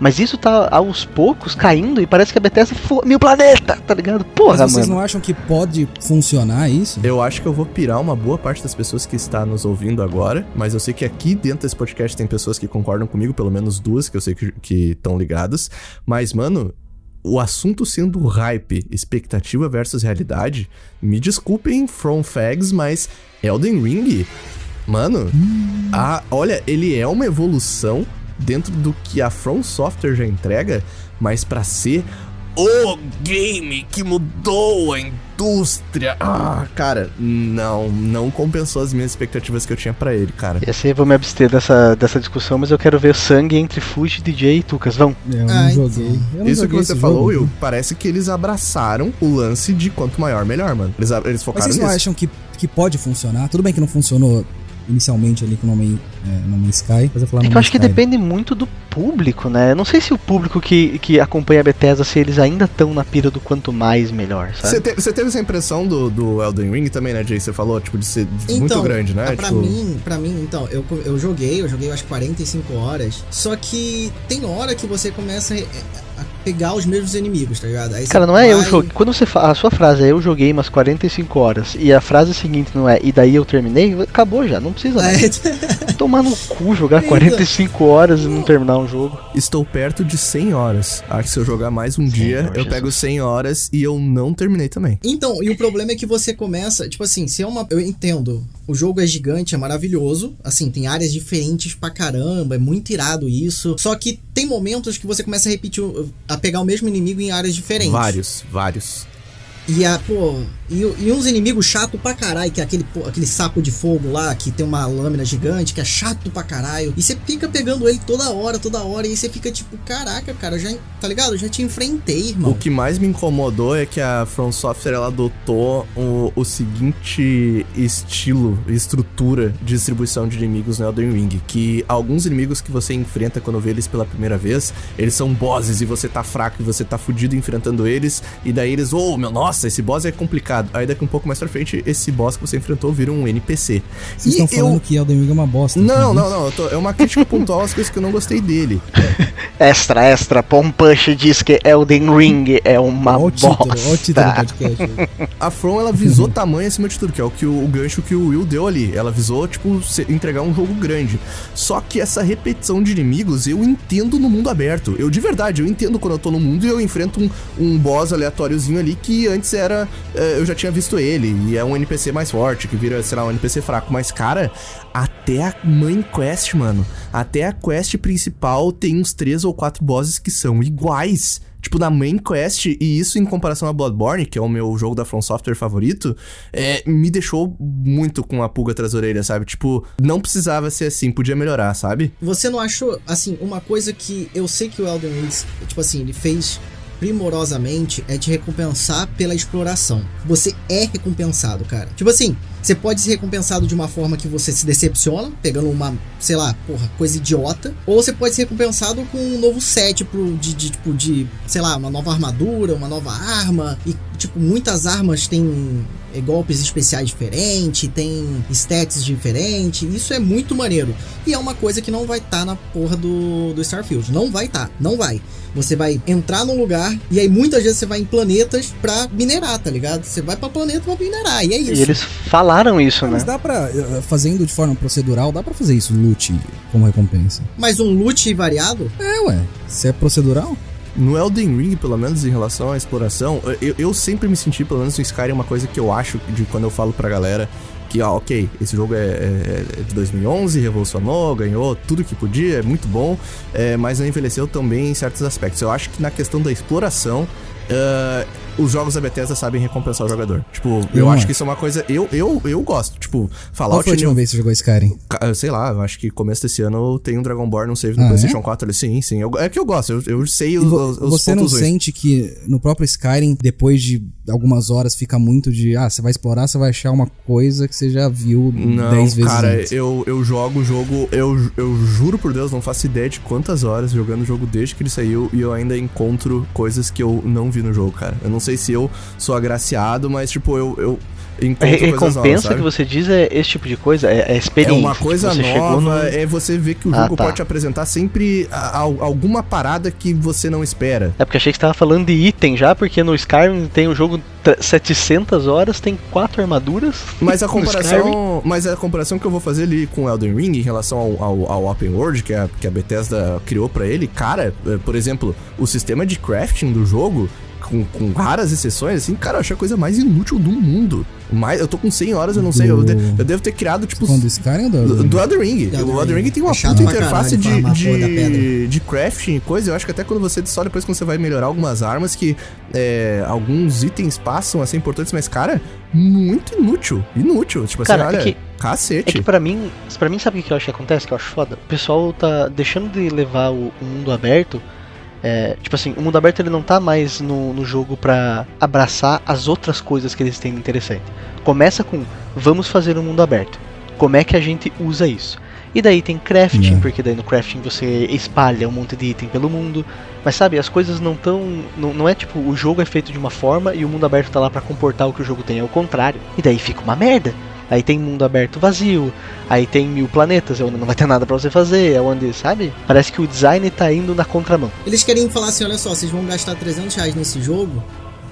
Mas isso tá aos poucos caindo e parece que a Bethesda foi mil planeta, tá ligado? Porra, Mas vocês mano. não acham que pode funcionar isso? Eu acho que eu vou pirar uma boa parte das pessoas que está nos ouvindo agora, mas eu sei que aqui dentro desse podcast tem pessoas que concordam comigo, pelo menos duas que eu sei que estão ligadas. Mas, mano, o assunto sendo hype, expectativa versus realidade, me desculpem, From Fags, mas Elden Ring, mano, a, olha, ele é uma evolução dentro do que a From Software já entrega, mas pra ser o game que mudou a indústria. Ah, cara, não, não compensou as minhas expectativas que eu tinha pra ele, cara. Esse aí eu vou me abster dessa, dessa discussão, mas eu quero ver sangue entre Fuji, DJ e Tucas. Vão. Eu não Ah, joguei. Eu não Isso que joguei você esse falou, jogo. Will, parece que eles abraçaram o lance de quanto maior, melhor, mano. Eles, eles Mas focaram vocês não nisso. acham que, que pode funcionar? Tudo bem que não funcionou inicialmente ali com o No Man's, é, no Man's Sky, mas eu falar É que eu acho Man's que Sky. depende muito do público, né? Eu não sei se o público que, que acompanha a Bethesda, se eles ainda estão na pira do quanto mais, melhor, sabe? Você, te- você teve essa impressão do, do Elden Ring também, né, Jay? Você falou, tipo, de ser muito grande, né? Então, Pra tipo... mim, para mim, então, eu, eu joguei, eu joguei umas 45 horas. Só que tem hora que você começa a, a pegar os mesmos inimigos, tá ligado? Aí Cara, não é eu vai- joguei. Quando você fala, a sua frase é eu joguei umas 45 horas e a frase seguinte não é e daí eu terminei, acabou já, não precisa mais. É, tomar no cu jogar Eita. 45 horas e não terminar um jogo. Estou perto de 100 horas. Acho que se eu jogar mais um dia, eu Jesus. pego 100 horas e eu não terminei também. Então, e o problema é que você começa, tipo assim, se é uma. Eu entendo. O jogo é gigante, é maravilhoso. Assim, tem áreas diferentes pra caramba, é muito irado isso. Só que tem momentos que você começa a repetir, a pegar o mesmo inimigo em áreas diferentes. Vários, vários. E a, pô, e, e uns inimigos chato pra caralho, que é aquele, pô, aquele sapo de fogo lá, que tem uma lâmina gigante, que é chato pra caralho. E você fica pegando ele toda hora, toda hora, e você fica tipo, caraca, cara, já, tá ligado? Eu já te enfrentei, irmão. O que mais me incomodou é que a From Software ela adotou o, o seguinte estilo estrutura de distribuição de inimigos no Elden Ring, que alguns inimigos que você enfrenta quando vê eles pela primeira vez, eles são bosses e você tá fraco e você tá fudido enfrentando eles, e daí eles, oh, meu, nossa, esse boss é complicado. Aí daqui um pouco mais pra frente, esse boss que você enfrentou vira um NPC. Vocês E estão falando eu- que Elden Ring é uma bosta. Não, não, não, eu tô- é uma crítica pontual às coisas que eu não gostei dele. Extra, extra, Pompush diz que Elden Ring é uma Olha o título, olha o título do bosta. podcast. A From, ela visou tamanho acima de tudo, que é o que o, o gancho que o Will deu ali. Ela visou, tipo, se- entregar um jogo grande. Só que essa repetição de inimigos eu entendo no mundo aberto. Eu, de verdade, eu entendo quando eu tô no mundo e eu enfrento um, um boss aleatóriozinho ali que antes era. eh, eu já tinha visto ele. E é um NPC mais forte, que vira, sei lá, um NPC fraco. Mas, cara, até a main quest, mano. Até a quest principal tem uns três ou quatro bosses que são iguais. Tipo, na main quest, e isso em comparação a Bloodborne, que é o meu jogo da From Software favorito, é, me deixou muito com a pulga atrás da orelha, sabe? Tipo, não precisava ser assim, podia melhorar, sabe? Você não achou, assim, uma coisa que eu sei que o Elden Ring, tipo assim, ele fez primorosamente é te recompensar pela exploração. Você é recompensado, cara. Tipo assim, você pode ser recompensado de uma forma que você se decepciona, pegando uma, sei lá, porra, coisa idiota, ou você pode ser recompensado com um novo set pro, de, de, tipo, de, sei lá, uma nova armadura, uma nova arma, e, tipo, muitas armas têm é, golpes especiais diferentes, tem stats diferentes, isso é muito maneiro. E é uma coisa que não vai estar na porra do, do Starfield. Não vai estar, não vai. Você vai entrar num lugar e aí muitas vezes você vai em planetas pra minerar, tá ligado? Você vai pra planeta pra minerar, e é isso. E eles falaram isso, né? Mas dá pra, eh, fazendo de forma procedural, dá pra fazer isso, loot, como recompensa. Mas um loot variado? É, ué. Se é procedural, No Elden Ring, pelo menos em relação à exploração, eu, eu sempre me senti, pelo menos no Skyrim, uma coisa que eu acho de quando eu falo pra galera que, ó, ok, esse jogo é, é- é de 2011, revolucionou, ganhou tudo que podia, é muito bom, é, mas não envelheceu também em certos aspectos. Eu acho que na questão da exploração, ah, os jogos da Bethesda sabem recompensar o jogador. Tipo, eu, Eu acho que isso é uma coisa. Eu, eu, eu gosto. Tipo, qual Fallout. foi a última vez que você jogou Skyrim? Sei lá, eu acho que começo desse ano tem um Dragonborn, um save no Ah, PlayStation 4 ali. Sim, sim. Eu- é que eu gosto, eu, eu sei os, vo- os, você não ruins. sente que no próprio Skyrim, depois de algumas horas, fica muito de, ah, você vai explorar, você vai achar uma coisa que você já viu Não, 10 vezes cara, antes. eu, eu jogo o jogo, eu, eu juro por Deus, não faço ideia de quantas horas jogando o jogo desde que ele saiu e eu ainda encontro coisas que eu não vi no jogo, cara. Eu não sei se eu sou agraciado, mas tipo, eu, eu encontro novas, recompensa sabe? que você diz é esse tipo de coisa, é, é É experiência. uma coisa Tipo, você chegou nova, no- é você ver que o Ah, jogo tá. pode apresentar sempre a- a- alguma parada que você não espera. É porque achei que você tava falando de item já, porque no Skyrim tem o jogo t- 700 horas, tem quatro armaduras. Mas a comparação, mas a comparação que eu vou fazer ali com Elden Ring em relação ao, ao, ao Open World que a, que a Bethesda criou pra ele, cara, é, por exemplo, o sistema de crafting do jogo, com, com raras exceções, assim, cara, eu achei a coisa mais inútil do mundo. Mais, eu tô com 100 horas, eu não sei, eu, de- eu devo ter criado, tipo, Falando do Skyrim ou do... do, do Elden Ring. Do Elden o Elden Ring tem uma É puta interface de, de, de crafting e coisa. Eu acho que até quando você. Só depois quando você vai melhorar algumas armas, que é, alguns itens passam a ser importantes, mas, cara, muito inútil. Inútil. Tipo Cara, assim, é olha, que- cacete. É que pra mim, pra mim sabe o que eu acho que acontece, que eu acho foda? O pessoal tá deixando de levar o, o mundo aberto. É, tipo assim, o mundo aberto ele não tá mais no, no jogo pra abraçar as outras coisas que eles têm interessante. Começa com vamos fazer um mundo aberto. Como é que a gente usa isso? E daí tem crafting, É. porque daí no crafting você espalha um monte de item pelo mundo. Mas sabe, as coisas não tão. Não, não é tipo, o jogo é feito de uma forma e o mundo aberto tá lá pra comportar o que o jogo tem, é o contrário. E daí fica uma merda. Aí tem mundo aberto vazio, aí tem mil planetas, é onde não vai ter nada pra você fazer, é onde, sabe? Parece que o design tá indo na contramão. Eles querem falar assim, olha só, vocês vão gastar 300 reais nesse jogo,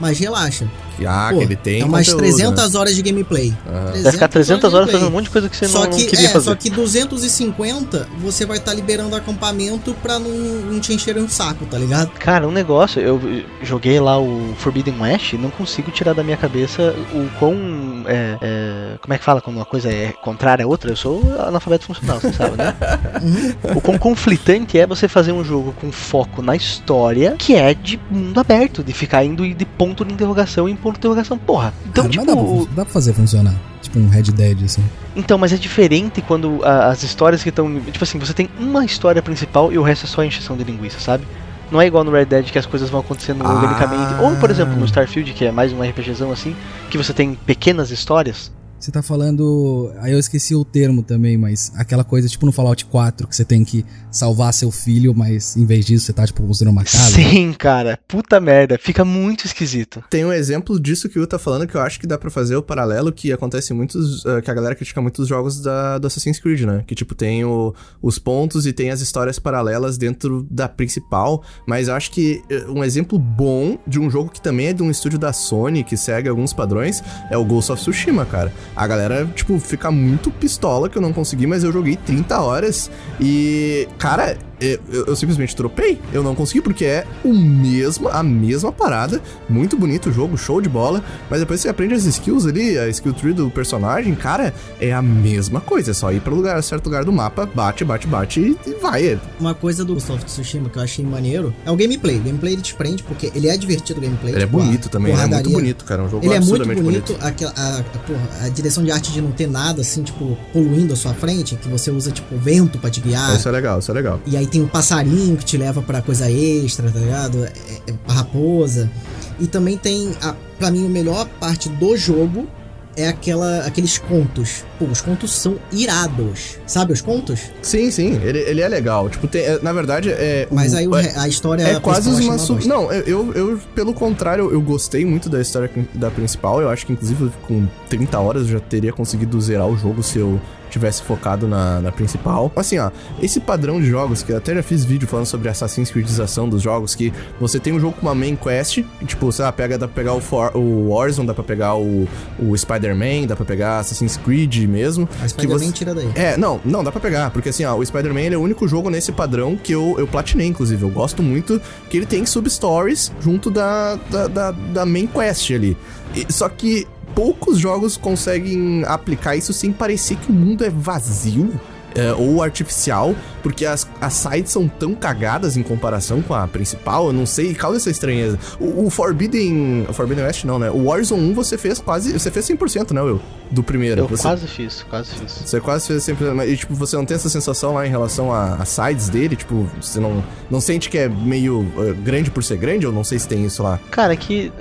mas relaxa, Ah, Pô, que ele tem é umas conteúdo, 300 horas de gameplay. Aham. Vai ficar 300 de horas fazendo um monte de coisa que você Só não, não que, queria é, fazer. só que 250 você vai estar liberando acampamento pra não, não te encherem o saco, tá ligado? Cara, um negócio, eu joguei lá o Forbidden West e não consigo tirar da minha cabeça o quão. É, é, como é que fala quando uma coisa é contrária à outra? Eu sou analfabeto funcional, você sabe, né? o quão conflitante é você fazer um jogo com foco na história que é de mundo aberto, de ficar indo de ponto de interrogação em ponto de interrogação. Porra, então, Cara, tipo. dá pra, dá pra fazer funcionar. Tipo um Red Dead, assim. Então, mas é diferente quando a- as histórias que estão. Tipo assim, você tem uma história principal e o resto é só encheção de linguiça, sabe? Não é igual no Red Dead que as coisas vão acontecendo Ah. organicamente. Ou, por exemplo, no Starfield, que é mais um RPGzão assim, que você tem pequenas histórias. Você tá falando. Aí eu esqueci o termo também, mas aquela coisa tipo no Fallout 4, que você tem que salvar seu filho, mas em vez disso você tá, tipo, construindo uma casa. Sim, cara. Puta merda. Fica muito esquisito. Tem um exemplo disso que o Will tá falando que eu acho que dá pra fazer o paralelo que acontece em muitos. eh, que a galera critica muito os jogos da, do Assassin's Creed, né? Que tipo, tem o- os pontos e tem as histórias paralelas dentro da principal. Mas eu acho que eh, um exemplo bom de um jogo que também é de um estúdio da Sony, que segue alguns padrões, é o Ghost of Tsushima, cara. A galera, tipo, fica muito pistola que eu não consegui, mas eu joguei 30 horas e, cara, eu, eu- simplesmente tropei. Eu não consegui porque é o mesmo, a mesma parada. Muito bonito o jogo, show de bola. Mas depois você aprende as skills ali, a skill tree do personagem, cara, é a mesma coisa. É só ir pro lugar, certo lugar do mapa, bate, bate, bate e, e vai. É- Uma coisa do Ghost of Tsushima que eu achei maneiro é o gameplay. O gameplay ele te prende porque ele é divertido o gameplay. Ele é tipo, a bonito também, ele é muito bonito, cara. É um jogo Ele é muito absurdamente bonito, aquela- a, a- porra, a direção de arte de não ter nada assim, tipo, poluindo a sua frente, que você usa, tipo, vento pra te guiar. Isso é legal, isso é legal. E aí tem um passarinho que te leva pra coisa extra, tá ligado? É, é, a raposa. E também tem, a, pra mim, a melhor parte do jogo é aquela, aqueles contos. Pô, os contos são irados. Sabe os contos? Sim, sim, ele, ele é legal. Tipo, tem, é, na verdade, é. Mas o- aí o é- a história É quase uma bosta. Não, eu, eu, eu, pelo contrário, eu gostei muito da história da principal. Eu acho que, inclusive, com 30 horas eu já teria conseguido zerar o jogo se eu tivesse focado na, na principal. Assim, ó, esse padrão de jogos, que eu até já fiz vídeo falando sobre Assassin's Creedização dos jogos, que você tem um jogo com uma main quest, tipo, sei lá, pega, dá pra pegar o, For, o Warzone, dá pra pegar o, o Spider-Man, dá pra pegar Assassin's Creed mesmo. A Spider-Man você- tira daí. é, não, não, dá pra pegar, porque assim, ó, o Spider-Man é o único jogo nesse padrão que eu, eu platinei, inclusive. Eu gosto muito que ele tem sub-stories junto da, da, da, da main quest ali. E- só que poucos jogos conseguem aplicar isso sem parecer que o mundo é vazio. é, ou artificial, porque as, as sides são tão cagadas em comparação com a principal, eu não sei, causa essa estranheza. O, o Forbidden. O Forbidden West não, né? O Warzone 1 você fez quase. Você fez 100%, né, Will? Do primeiro. Eu você... quase fiz, quase fiz. Você quase fez sempre. mas, E, tipo, você não tem essa sensação lá em relação a, a sides dele? Tipo, você não, não sente que é meio eh, grande por ser grande? Eu não sei se tem isso lá. Cara, que.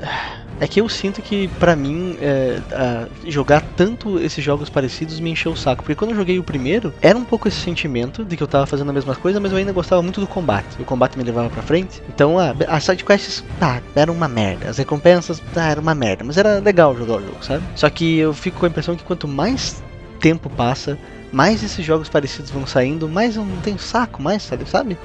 É que eu sinto que, pra mim, é, a- jogar tanto esses jogos parecidos me encheu o saco. Porque quando eu joguei o primeiro, era um pouco esse sentimento de que eu tava fazendo a mesma coisa, mas eu ainda gostava muito do combate. O combate me levava pra frente. Então, a, as sidequests, tá, era uma merda. As recompensas, tá, era uma merda. Mas era legal jogar o jogo, sabe? Só que eu fico com a impressão que quanto mais tempo passa, mais esses jogos parecidos vão saindo, mais eu não tenho saco mais, sabe? sabe?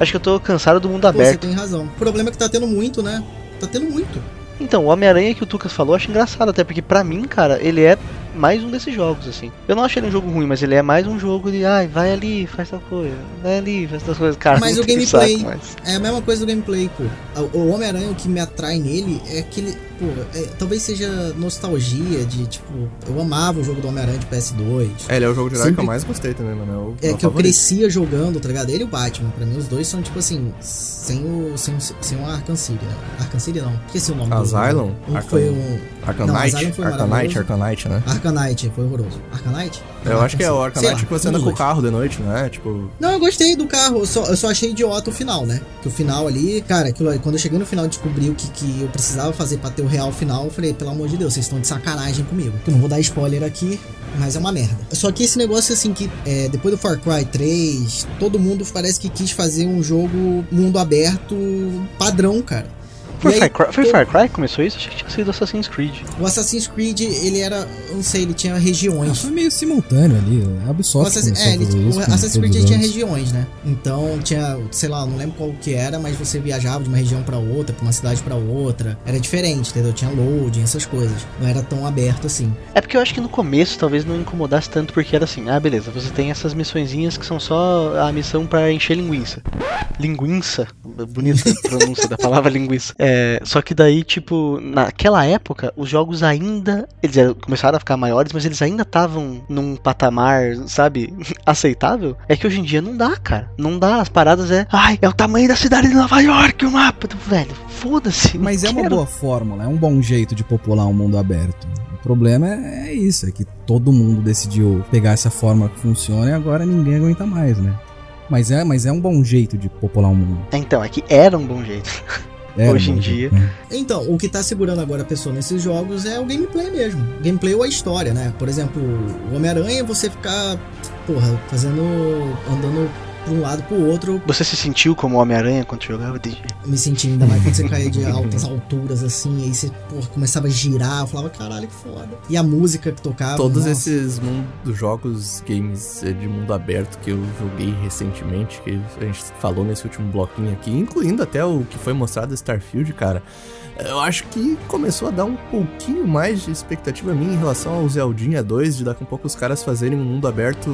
Acho que eu tô cansado do mundo Pô, você aberto. tem razão. O problema é que tá tendo muito, né? Tá tendo muito. Então, o Homem-Aranha que o Tucas falou, eu acho engraçado, até porque pra mim, cara, ele é mais um desses jogos, assim. Eu não acho ele um jogo ruim, mas ele é mais um jogo de, ai, vai ali, faz tal coisa, vai ali, faz tal coisa. Cara, Mas o gameplay- saco mais. É a mesma coisa do gameplay, pô. O Homem-Aranha, o que me atrai nele é aquele. Pô, é- talvez seja nostalgia de, tipo, eu amava o jogo do Homem-Aranha de PS2. É, ele é o jogo de herói que Sempre- eu mais gostei também, mano. É, o É que eu favorito. crescia jogando, tá ligado? Ele e o Batman. Pra mim, os dois são, tipo assim, sem o. sem, o- sem o Arkham City, né? Arkham City não. Esqueci o nome do Asylum? Um Arkham- foi um. Arkham Knight? Arkham Knight, maravilhoso. Arkham Knight, né? Arcanite, foi horroroso. Arcanite? Eu acho que é o Knight lá, que você anda com o carro de noite, né? Tipo. Não, eu gostei do carro, eu só, eu só achei idiota o final, né? Que o final ali, cara, aquilo, quando eu cheguei no final e descobri o que, que eu precisava fazer pra ter o real final, eu falei, pelo amor de Deus, vocês estão de sacanagem comigo. Que eu não vou dar spoiler aqui, mas é uma merda. Só que esse negócio, assim, que é, depois do Far Cry 3, todo mundo parece que quis fazer um jogo mundo aberto padrão, cara. Foi, aí, Far Cry, foi Far Cry que começou isso? Achei que tinha sido Assassin's Creed. O Assassin's Creed, ele era, eu não sei, ele tinha Ah, regiões. foi meio simultâneo ali. A O Ubisoft Assassin- começou é, ele, isso o com Assassin's Creed tinha regiões, né? Então tinha, sei lá, não lembro qual que era, mas você viajava de uma região pra outra, pra uma cidade pra outra. Era diferente, entendeu? Tinha loading, essas coisas. Não era tão aberto assim. É porque eu acho que no começo talvez não incomodasse tanto, porque era assim, ah, beleza, você tem essas missõezinhas que são só a missão pra encher linguiça. Linguiça, bonita a pronúncia da palavra linguiça. É, só que daí, tipo, naquela época, os jogos ainda, eles eram- começaram a ficar maiores, mas eles ainda estavam num patamar, sabe, aceitável. É que hoje em dia não dá, cara. Não dá, as paradas é, ai, é o tamanho da cidade de Nova York, o mapa. Velho, foda-se. Mas é uma quero. boa fórmula, é um bom jeito de popular um mundo aberto. O problema é, é isso, é que todo mundo decidiu pegar essa fórmula que funciona e agora ninguém aguenta mais, né? Mas é, mas é um bom jeito de popular um mundo. Então, é que era um bom jeito. É, Hoje em dia. né? Então, o que tá segurando agora a pessoa nesses jogos é o gameplay mesmo. Gameplay ou a história, né? Por exemplo, o Homem-Aranha, você ficar, porra, fazendo. andando pra um lado pro outro, Você se sentiu como Homem-Aranha quando jogava DG? me sentindo, ainda mais quando você caía de altas alturas, assim, aí você, porra, começava a girar, eu falava, caralho, que foda. E a música que tocava. Todos nossa. esses mundo, jogos, games eh, de mundo aberto que eu joguei recentemente, que a gente falou nesse último bloquinho aqui, incluindo até o que foi mostrado Starfield, cara. Eu acho que começou a dar um pouquinho mais de expectativa minha em relação ao Zeldinha 2, de daqui a pouco os caras fazerem um mundo aberto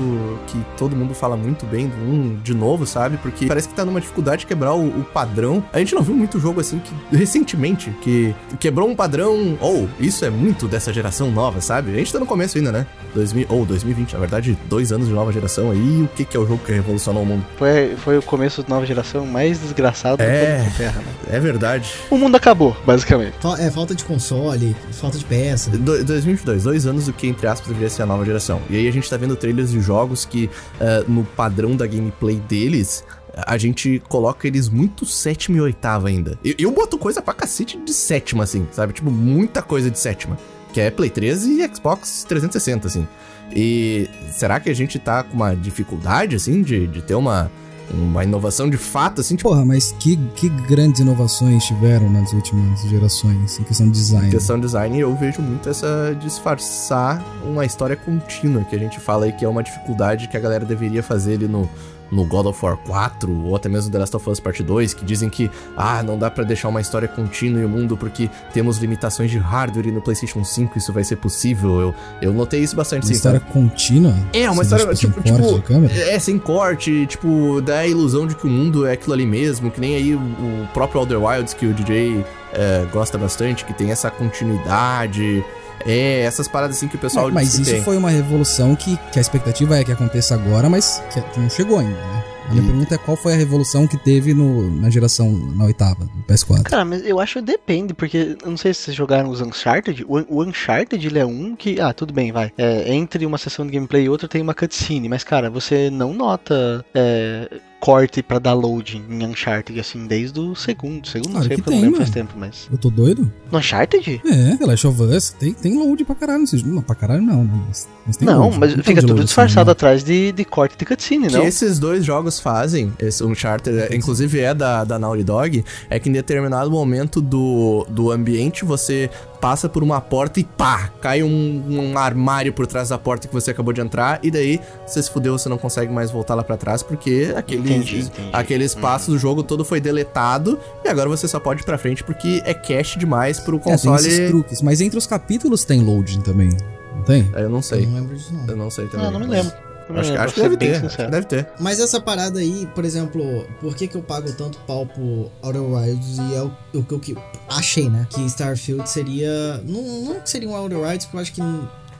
que todo mundo fala muito bem do 1 de novo, sabe? Porque parece que tá numa dificuldade de quebrar o, o padrão. A gente não viu muito jogo assim que recentemente que quebrou um padrão. Ou isso é muito dessa geração nova, sabe? A gente tá no começo ainda, né? 2000, ou 2020, na verdade, dois anos de nova geração aí. O que, que é o jogo que revolucionou o mundo? Foi, foi o começo da nova geração mais desgraçado É. do planeta Terra, né? É verdade. O mundo acabou, basicamente. É, falta de console, falta de peça. Do- 2022, dois anos do que, entre aspas, deveria ser a nova geração. E aí a gente tá vendo trailers de jogos que, eh, no padrão da gameplay deles, a gente coloca eles muito sétima e oitava ainda. Eu, eu boto coisa pra cacete de sétima, assim, sabe? Tipo, muita coisa de sétima. Que é Play 3 e Xbox 360, assim. E será que a gente tá com uma dificuldade, assim, de, de ter uma, uma inovação de fato, assim, tipo, Porra, mas que, que grandes inovações tiveram nas últimas gerações em questão de design. Em questão de design, eu vejo muito essa disfarçar uma história contínua, que a gente fala aí que é uma dificuldade que a galera deveria fazer ali no, no God of War 4, ou até mesmo The Last of Us Part 2, que dizem que, ah, não dá pra deixar uma história contínua em o mundo porque temos limitações de hardware e no PlayStation 5 isso vai ser possível. Eu, eu notei isso bastante, Uma sim, história contínua. É, uma Você história, tipo, sem corte tipo, é, sem corte, tipo, dá a ilusão de que o mundo é aquilo ali mesmo, que nem aí o, o próprio Outer Wilds, que o DJ é, gosta bastante, que tem essa continuidade. É, essas paradas assim que o pessoal mas que isso tem. foi uma revolução que, que a expectativa é que aconteça agora, mas que, que não chegou ainda, né? A minha E- pergunta é qual foi a revolução que teve no, na geração, na oitava, do PS4. Cara, mas eu acho que depende, porque eu não sei se vocês jogaram os Uncharted. O, o Uncharted, ele é um que, ah, tudo bem, vai. É, entre uma sessão de gameplay e outra tem uma cutscene, mas, cara, você não nota é, corte pra dar loading em Uncharted, assim, desde o segundo. Segundo, não Claro sei, que porque eu não tem, lembro faz tempo, mas. Eu tô doido? No Uncharted? É, The Last of Us tem, tem load pra caralho nesse jogo. Não, pra caralho não, né? Mas, mas tem não, load. mas Não fica tem tudo load disfarçado assim, atrás de, de corte de cutscene, que não? esses dois jogos fazem, esse Uncharted, é, inclusive é da, da Naughty Dog, é que em determinado momento do, do ambiente você passa por uma porta e pá, cai um, um armário por trás da porta que você acabou de entrar, e daí você se fudeu, você não consegue mais voltar lá pra trás, porque aquele, Entendi, entendi. aquele espaço do jogo todo foi deletado, e agora você só pode ir pra frente porque é cache demais pro É, tem esses console. truques, mas entre os capítulos tem loading também, não tem? eu não Eu sei, não lembro disso, não. eu não sei também. Ah, não me lembro. Acho, acho que pra deve ter, sincero. deve ter. Mas essa parada aí, por exemplo, por que, que eu pago tanto pau pro Outer Wilds e é o, o que eu que achei, né? Que Starfield seria. Não, não que seria um Outer Wilds, porque eu acho que.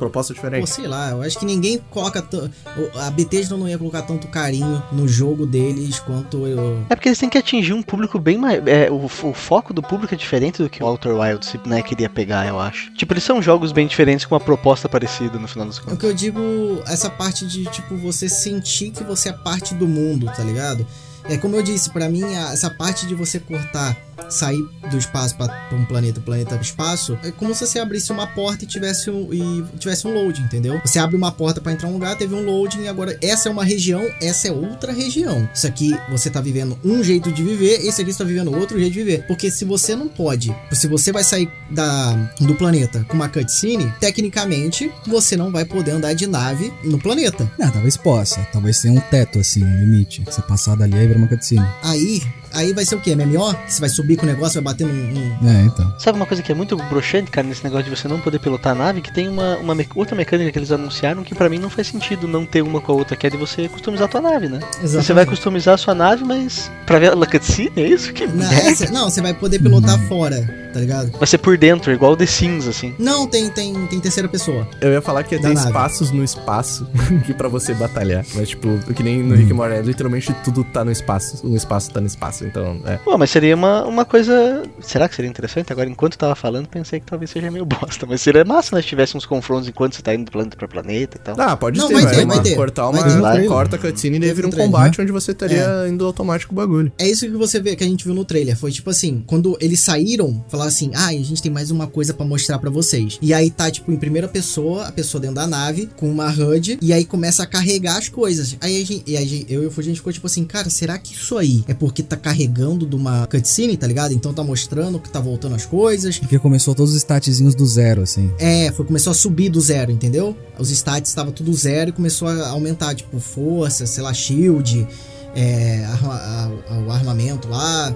Proposta Pô, diferente. sei lá, eu acho que ninguém coloca. tan- A Bethesda não ia colocar tanto carinho no jogo deles quanto eu. É porque eles têm que atingir um público bem mais. É, o, o foco do público é diferente do que o Outer Wilds né, queria pegar, eu acho. Tipo, eles são jogos bem diferentes com uma proposta parecida no final dos É o contos. que eu digo, essa parte de, tipo, você sentir que você é parte do mundo, tá ligado? É como eu disse, pra mim, essa parte de você cortar sair do espaço pra, pra um planeta, planeta pro espaço, é como se você abrisse uma porta e tivesse um, e tivesse um loading, entendeu? Você abre uma porta pra entrar um lugar, teve um loading, e agora essa é uma região, essa é outra região. Isso aqui você tá vivendo um jeito de viver, esse aqui você tá vivendo outro jeito de viver. Porque se você não pode, se você vai sair da, do planeta com uma cutscene, tecnicamente você não vai poder andar de nave no planeta. Ah, talvez possa. Talvez tenha um teto, assim, um limite. Você passar dali aí vira uma cutscene. Aí, aí vai ser o quê? MMO? Você vai subir com o negócio, vai bater num. num- É, então. Sabe uma coisa que é muito broxante, cara, nesse negócio de você não poder pilotar a nave? Que tem uma, uma me- outra mecânica que eles anunciaram que pra mim não faz sentido não ter uma com a outra, que é de você customizar a tua nave, né? Exatamente. Você vai customizar a sua nave, mas pra ver a cutscene, é isso? Que Não, merda. essa- não, você vai poder pilotar fora, tá ligado? Vai ser por dentro, igual o The Sims, assim. Não, tem, tem, tem terceira pessoa. Eu ia falar que Da tem nave. espaços no espaço que pra você batalhar. Mas, tipo, que nem Hum. no Rick and Morty, literalmente tudo tá no espaço. Um espaço tá no espaço, então, é. Pô, mas seria uma, uma coisa. Será que seria interessante? Agora, enquanto eu tava falando, pensei que talvez seja meio bosta. Mas seria massa, né? Se tivesse uns confrontos enquanto você tá indo de planeta pra planeta e tal. Ah, pode Não, ter, vai vai, ter, vai ter. cortar Vai uma. trailer. corta a cutscene e daí vira um trailer. combate onde você estaria indo automático o bagulho. É isso que você vê, que a gente viu no trailer. Foi tipo assim, quando eles saíram, falaram assim: ah, a gente tem mais uma coisa pra mostrar pra vocês. E aí tá, tipo, em primeira pessoa, a pessoa dentro da nave, com uma HUD, e aí começa a carregar as coisas. Aí a gente, e aí eu e o Fuji, a gente ficou tipo assim, cara, será que isso aí é porque tá carregando de uma cutscene, tá ligado? Então tá mostrando que tá voltando as coisas. Porque começou todos os statzinhos do zero, assim. É, foi, começou a subir do zero, entendeu? Os stats estavam tudo zero e começou a aumentar, tipo, força, sei lá, shield, é, a- a- o armamento lá.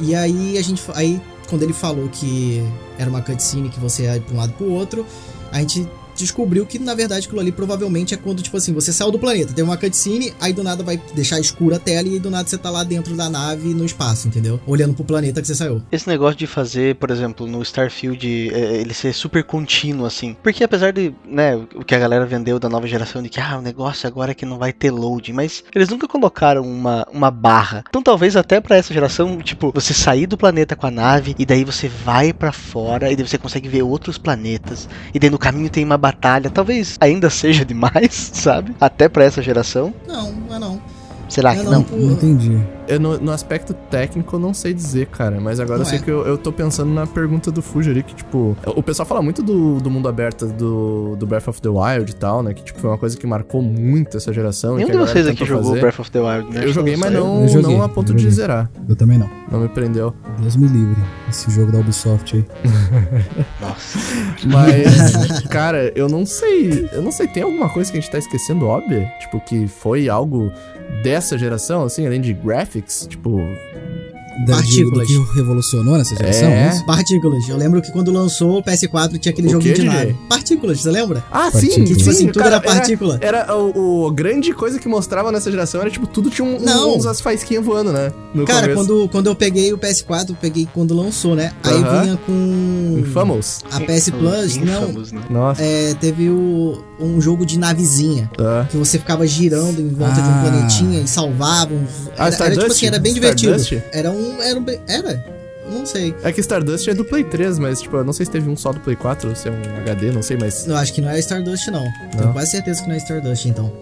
E aí a gente. Aí, quando ele falou que era uma cutscene que você ia pra um lado pro outro, a gente descobriu que, na verdade, aquilo ali provavelmente é quando, tipo assim, você saiu do planeta, tem uma cutscene, aí do nada vai deixar escura a tela e do nada você tá lá dentro da nave no espaço, entendeu? Olhando pro planeta que você saiu. Esse negócio de fazer, por exemplo, no Starfield, é, ele ser super contínuo, assim. Porque apesar de, né, o que a galera vendeu da nova geração, de que, ah, o negócio agora é que não vai ter load, mas eles nunca colocaram uma, uma barra. Então talvez até pra essa geração, tipo, você sair do planeta com a nave, e daí você vai pra fora, e daí você consegue ver outros planetas, e daí no caminho tem uma batalha. Talvez ainda seja demais, sabe? Até pra essa geração. Não, não é não. Será que não, não? Não entendi. Eu, no, no aspecto técnico, eu não sei dizer, cara. Mas agora Não eu sei é. que eu, eu tô pensando na pergunta do Fuji ali, que, tipo... O pessoal fala muito do, do mundo aberto do, do Breath of the Wild e tal, né? Que, tipo, foi uma coisa que marcou muito essa geração. e Nenhum de vocês aqui jogou fazer. Breath of the Wild, né? Eu joguei, mas não, Eu joguei, não a ponto de zerar. Eu também não. Não me prendeu. Deus me livre. Esse jogo da Ubisoft aí. Nossa. Mas, cara, eu não sei. Eu não sei, tem alguma coisa que a gente tá esquecendo, óbvio? Tipo, que foi algo dessa geração, assim, além de graphics? Tipo, Da, de, do Partículas. que revolucionou nessa geração, É. é isso? Partículas. Eu lembro que quando lançou o PS4 tinha aquele O quê, de DJ? nave. Partículas, você lembra? Ah, Partículas. sim, Que, tipo sim, assim, tudo cara, era partícula. Era, o, o grande coisa que mostrava nessa geração era, tipo, tudo tinha um, Não. uns as faísquinhas voando, né? No Cara, começo. quando, quando eu peguei o PS4, eu peguei quando lançou, né? Aí Aham. vinha com Infamous. a PS Plus, não. Infamous, né? Nossa. É, teve o, um jogo de navezinha. tá. Que você ficava girando em volta de um Ah. planetinha e salvava. uns- Ah, Era, era tipo assim, era bem divertido. Era um. Era, um bem- era? Não sei. É que Stardust é do Play 3, mas, tipo, eu não sei se teve um só do Play 4, ou se é um HD, não sei, mas. Eu acho que não é Stardust, não. Tenho Não? quase certeza que não é Stardust, então.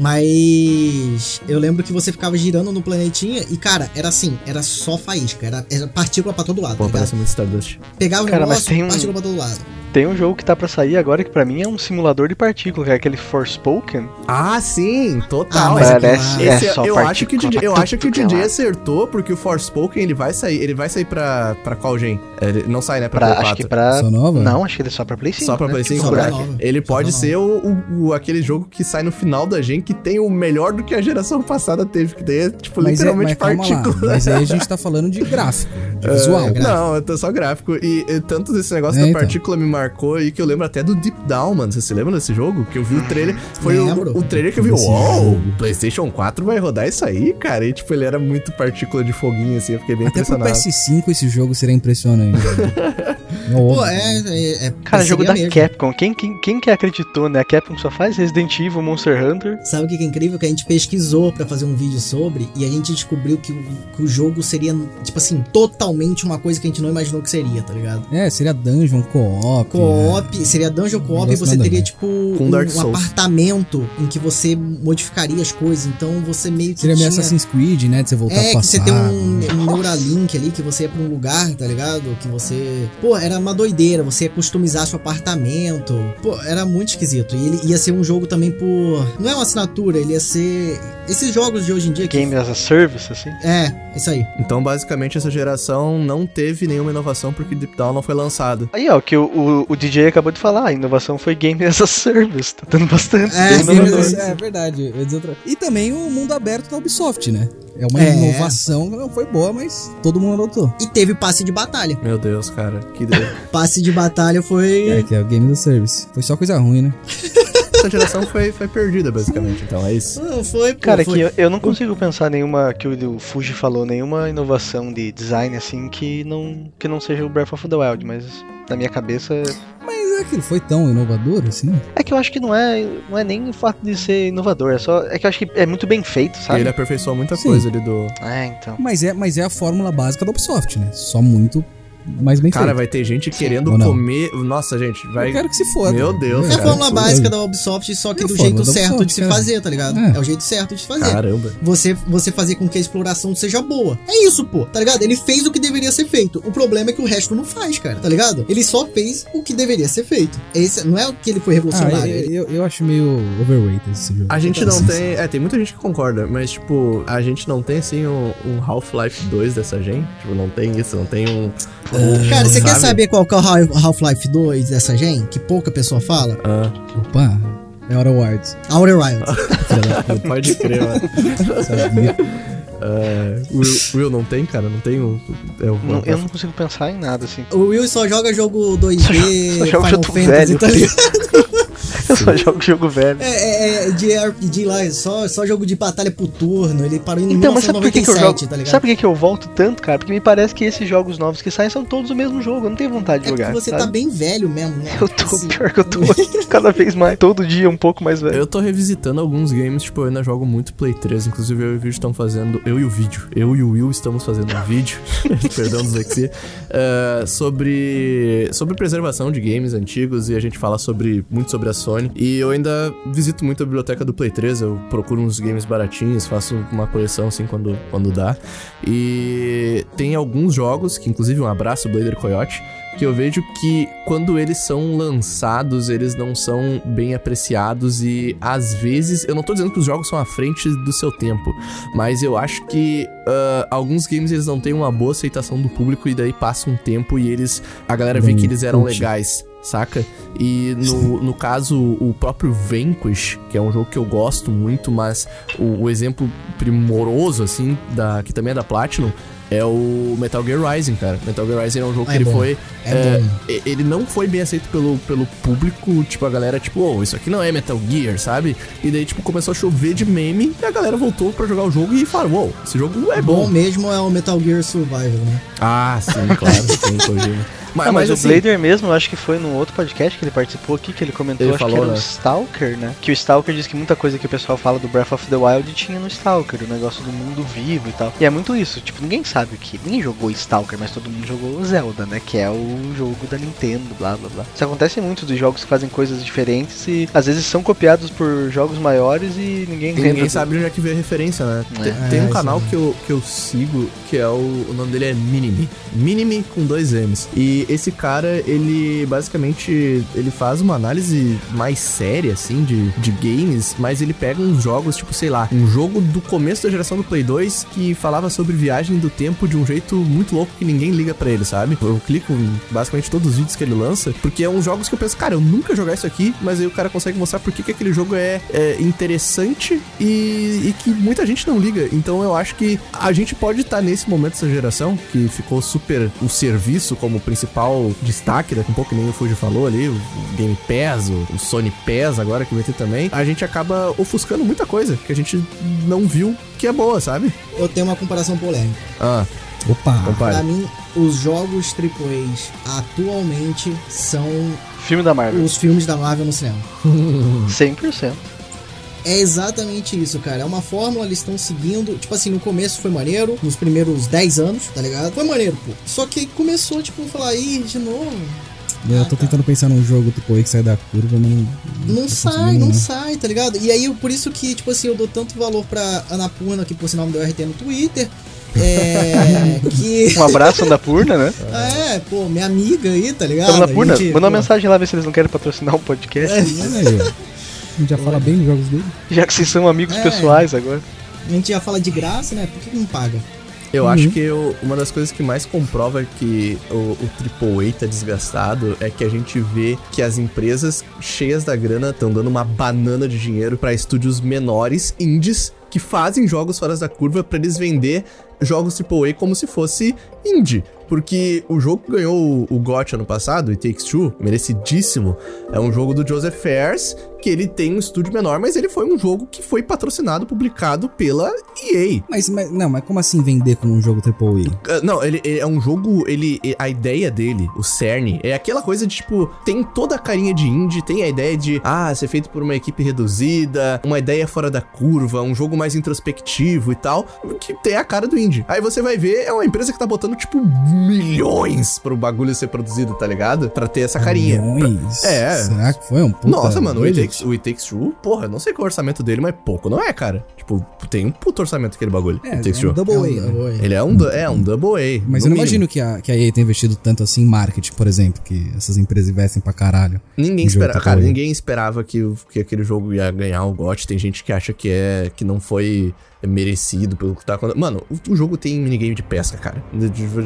Mas eu lembro que você ficava girando no planetinha e, cara, era assim, era só faísca, era, era partícula pra todo lado. Pô, tá parece muito Stardust. Pegava o Cara, mas negócio, tem um- partícula pra todo lado. Tem um jogo que tá pra sair agora que pra mim é um simulador de partícula, que é aquele Forspoken. Ah, sim, total. Ah, Parece, é Esse, só eu acho que o partícula DJ, eu acho que o é DJ lado. acertou, porque o Forspoken ele vai sair, ele vai sair pra, pra qual gen? Ele não sai, né, pra, Pra, Play 4. acho que pra. Só nova? Não, acho que ele é só pra Play 5. Só pra né? Play 5, Só né? pra nova. Ele Só pode ser o, o- o- aquele jogo que sai no final da gen que tem o melhor do que a geração passada teve, que daí é, tipo, Mas, é, literalmente partícula. Mas aí a gente tá falando de gráfico, de visual. É, não, eu tô só gráfico. E, e tanto desse negócio É, da então. partícula me marcou aí que eu lembro até do Deep Down, mano. Você se lembra desse jogo? Que eu vi o trailer. Foi o, o trailer que eu vi. Uou, o PlayStation 4 vai rodar isso aí, cara. E tipo, ele era muito partícula de foguinho, assim. Eu fiquei bem Até pro impressionado. PS5 esse jogo seria impressionante. É Pô, é. é, é Cara, jogo da mesmo. Capcom. Quem, quem, quem que acreditou, né? A Capcom só faz Resident Evil, Monster Hunter. Sabe o que é incrível? Que a gente pesquisou pra fazer um vídeo sobre e a gente descobriu que o, que o jogo seria, tipo assim, totalmente uma coisa que a gente não imaginou que seria, tá ligado? É, seria dungeon, co-op. Co-op, seria dungeon co-op e você teria, tipo, Com um, um apartamento em que você modificaria as coisas. Então você meio que. Seria meio tinha... Assassin's Creed, né? De você voltar É, pro que você passado. tem um, um Neuralink ali, que você ia pra um lugar, tá ligado? Que você. Pô, era uma doideira, você ia customizar seu apartamento. Pô, era muito esquisito. E ele ia ser um jogo também por. Não é uma assinatura, ele ia ser. Esses jogos de hoje em dia. Que... Game as a Service, assim. É, isso aí. Então, basicamente, essa geração não teve nenhuma inovação porque Deep Down não foi lançado. Aí, ó, que o, o, o DJ acabou de falar, a inovação foi Game as a Service. Tá dando bastante. É, mas- É verdade. E também o mundo aberto da Ubisoft, né? É uma É. inovação não foi boa, mas todo mundo adotou. E teve passe de batalha. Meu Deus, cara, que ideia. Passe de batalha foi. É, que é o Game a Service. Foi só coisa ruim, né? essa geração foi, foi perdida, basicamente. Então, é isso. Não, foi, pô, Cara, foi. que eu, eu não consigo pensar nenhuma que o, o Fuji falou, nenhuma inovação de design assim que não que não seja o Breath of the Wild, mas na minha cabeça Mas é que ele foi tão inovador assim. é que eu acho que não é não é nem o fato de ser inovador, é só é que eu acho que é muito bem feito, sabe? ele aperfeiçoou muita Sim. coisa ali do. É, então. Mas é, mas é a fórmula básica da Ubisoft, né? Só muito mais bem Cara, feito. vai ter gente querendo comer. Nossa, gente, vai. Eu quero que se foda. Meu Deus, É a fórmula básica da Ubisoft, só que É do jeito certo Ubisoft, de se cara. fazer, tá ligado? É. É. o jeito certo de se fazer. Caramba. Você, você fazer com que a exploração seja boa. É isso, pô, tá ligado? Ele fez o que deveria ser feito. O problema é que o resto não faz, cara, tá ligado? Ele só fez o que deveria ser feito. Esse, não é o que ele foi Ah, revolucionário. eu, ele- eu, eu acho meio overrated esse jogo. A gente não tem. É, tem muita gente que concorda, mas, tipo, a gente não tem, assim, um, um Half-Life 2 dessa gente. Tipo, não tem isso, não tem um. Um- Cara, você quer sabe? saber qual que é o Half- Half-Life 2 dessa gen? Que pouca pessoa fala? Ah, Opa, é Outer Wilds. Outer Wilds. Puta, pode crer, mano. sabia. É, Will, Will, não tem, cara? Não tem o. É o Não- eu não consigo pensar em nada assim. O Will só joga jogo 2D, Só joga Final jogo Fantasy, velho. tá ligado? Eu só jogo jogo velho. É, é, é de RPG lá, só, só jogo de batalha por turno. Ele parou em Então, mas sabe por que, que eu 1997, jogo? tá ligado? sabe por que, que eu volto tanto, cara? Porque me parece que esses jogos novos que saem são todos o mesmo jogo. Eu não tenho vontade de é jogar. porque você tá sabe? bem velho mesmo, né? Eu tô, Assim, pior que eu tô cada vez mais, todo dia um pouco mais velho. Eu tô revisitando alguns games, tipo, eu ainda jogo muito Play 3. Inclusive, eu e o vídeo estão fazendo. Eu e o vídeo. Eu e o Will estamos fazendo um vídeo. perdão, dislexia. eh, sobre. Sobre preservação de games antigos. E a gente fala sobre muito sobre a Sony. E eu ainda visito muito a biblioteca do Play 3. Eu procuro uns games baratinhos, faço uma coleção assim quando, quando dá. E tem alguns jogos, que inclusive um abraço, Blader Coyote que eu vejo que quando eles são lançados, eles não são bem apreciados e às vezes, eu não tô dizendo que os jogos são à frente do seu tempo, mas eu acho que ah, alguns games eles não têm uma boa aceitação do público e daí passa um tempo e eles a galera vê que eles eram legais. Saca? E no, no caso, o próprio Vanquish, que é um jogo que eu gosto muito, mas o, o exemplo primoroso, assim, da, que também é da Platinum, é o Metal Gear Rising, cara. Metal Gear Rising é um jogo É que ele bom. foi. É é, ele não foi bem aceito pelo, pelo público, tipo, a galera, tipo, oh, isso aqui não é Metal Gear, sabe? E daí, tipo, começou a chover de meme e a galera voltou pra jogar o jogo e falaram, wow, esse jogo é Bom bom. mesmo é o Metal Gear Survival, né? Ah, sim, claro, sim, Kojima. Mas, Ah, mas, mas o assim, Blader mesmo, eu acho que foi num outro podcast que ele participou aqui, que ele comentou, Ele acho falou, que era né? o Stalker, né? Que o Stalker diz que muita coisa que o pessoal fala do Breath of the Wild tinha no Stalker, o negócio do mundo vivo e tal. E é muito isso, tipo, ninguém sabe o que. Ninguém jogou Stalker, mas todo mundo jogou o Zelda, né? Que é o jogo da Nintendo, blá blá blá. Isso acontece muito dos jogos que fazem coisas diferentes e às vezes são copiados por jogos maiores e ninguém E lembra ninguém do- sabe onde é que veio a referência, né? É. Tem, tem É, um canal que eu, que eu sigo, que é o. O nome dele é Minimi. Minimi com dois M's. E esse cara, ele basicamente. Ele faz uma análise mais séria, assim, de, de games, mas ele pega uns jogos, tipo, sei lá, um jogo do começo da geração do Play 2 que falava sobre viagem do tempo de um jeito muito louco que ninguém liga pra ele, sabe? Eu clico basicamente todos os vídeos que ele lança, porque é uns jogos que eu penso, cara, eu nunca jogar isso aqui, mas aí o cara consegue mostrar por que, que aquele jogo é, é interessante e, e que muita gente não liga. Então eu acho que a gente pode estar nesse momento dessa geração, que ficou super o serviço como principal destaque, daqui a um pouco que nem o Fuji falou ali, o Game Pass, o, Sony Pass agora que vai ter também, a gente acaba ofuscando muita coisa que a gente não viu que é boa, sabe? Eu tenho uma comparação polêmica. Ah, Opa! Pra Compare. mim, os jogos AAAs atualmente são Filme da Marvel. os filmes da Marvel no cinema. 100%. É exatamente isso, cara. É uma fórmula, eles estão seguindo. Tipo assim, no começo foi maneiro, nos primeiros 10 anos, tá ligado? Foi maneiro, pô. Só que começou, tipo, falar, ih, de novo. Eu tô tentando pensar num jogo tipo aí que sai da curva, mas não. Não sai, não né? sai, tá ligado? E aí, por isso que, tipo assim, eu dou tanto valor pra Anapurna, que por sinal me deu RT no Twitter. É. que. Um abraço da Purna, né? É, pô, minha amiga aí, tá ligado? Estamos na A Purna. gente, Manda uma mensagem lá, ver se eles não querem patrocinar o podcast. É. A gente já fala bem dos jogos dele. Já que vocês são amigos É. pessoais agora. A gente já fala de graça, né? Por que não paga? Eu Uhum. acho que eu- uma das coisas que mais comprova que o, o AAA tá desgastado é que a gente vê que as empresas cheias da grana estão dando uma banana de dinheiro pra estúdios menores, indies, que fazem jogos fora da curva pra eles vender jogos AAA como se fosse indie. Porque o jogo que ganhou o, o GOT ano passado, It Takes Two, merecidíssimo, é um jogo do Joseph Fares, que ele tem um estúdio menor, mas ele foi um jogo que foi patrocinado, publicado pela EA. Mas, mas- não, mas como assim vender como um jogo AAA? Ah, Não, ele, ele é um jogo, ele a ideia dele, o cerne, é aquela coisa de tipo, tem toda a carinha de indie, tem a ideia de ah, ser feito por uma equipe reduzida, uma ideia fora da curva, um jogo mais introspectivo e tal, que tem a cara do indie. Aí você vai ver, é uma empresa que tá botando tipo milhões pro bagulho ser produzido, tá ligado? Pra ter essa carinha. Milhões? É. Será que foi um puta Nossa, mano, o? Takes, o It Takes Two, porra, eu não sei qual é o orçamento dele, mas pouco não é, cara. Tipo, tem um puto orçamento aquele bagulho. É, It Takes é um. Double A, É um- né? Oi. Ele é um, é um double A. Mas eu não mínimo. imagino que a, que a EA tenha investido tanto assim em marketing, por exemplo, que essas empresas investem pra caralho. Ninguém esperava, cara, ninguém esperava que, que aquele jogo ia ganhar o GOT. Tem gente que acha que é que não foi merecido pelo que tá acontecendo. Mano, o, o jogo tem minigame de pesca, cara.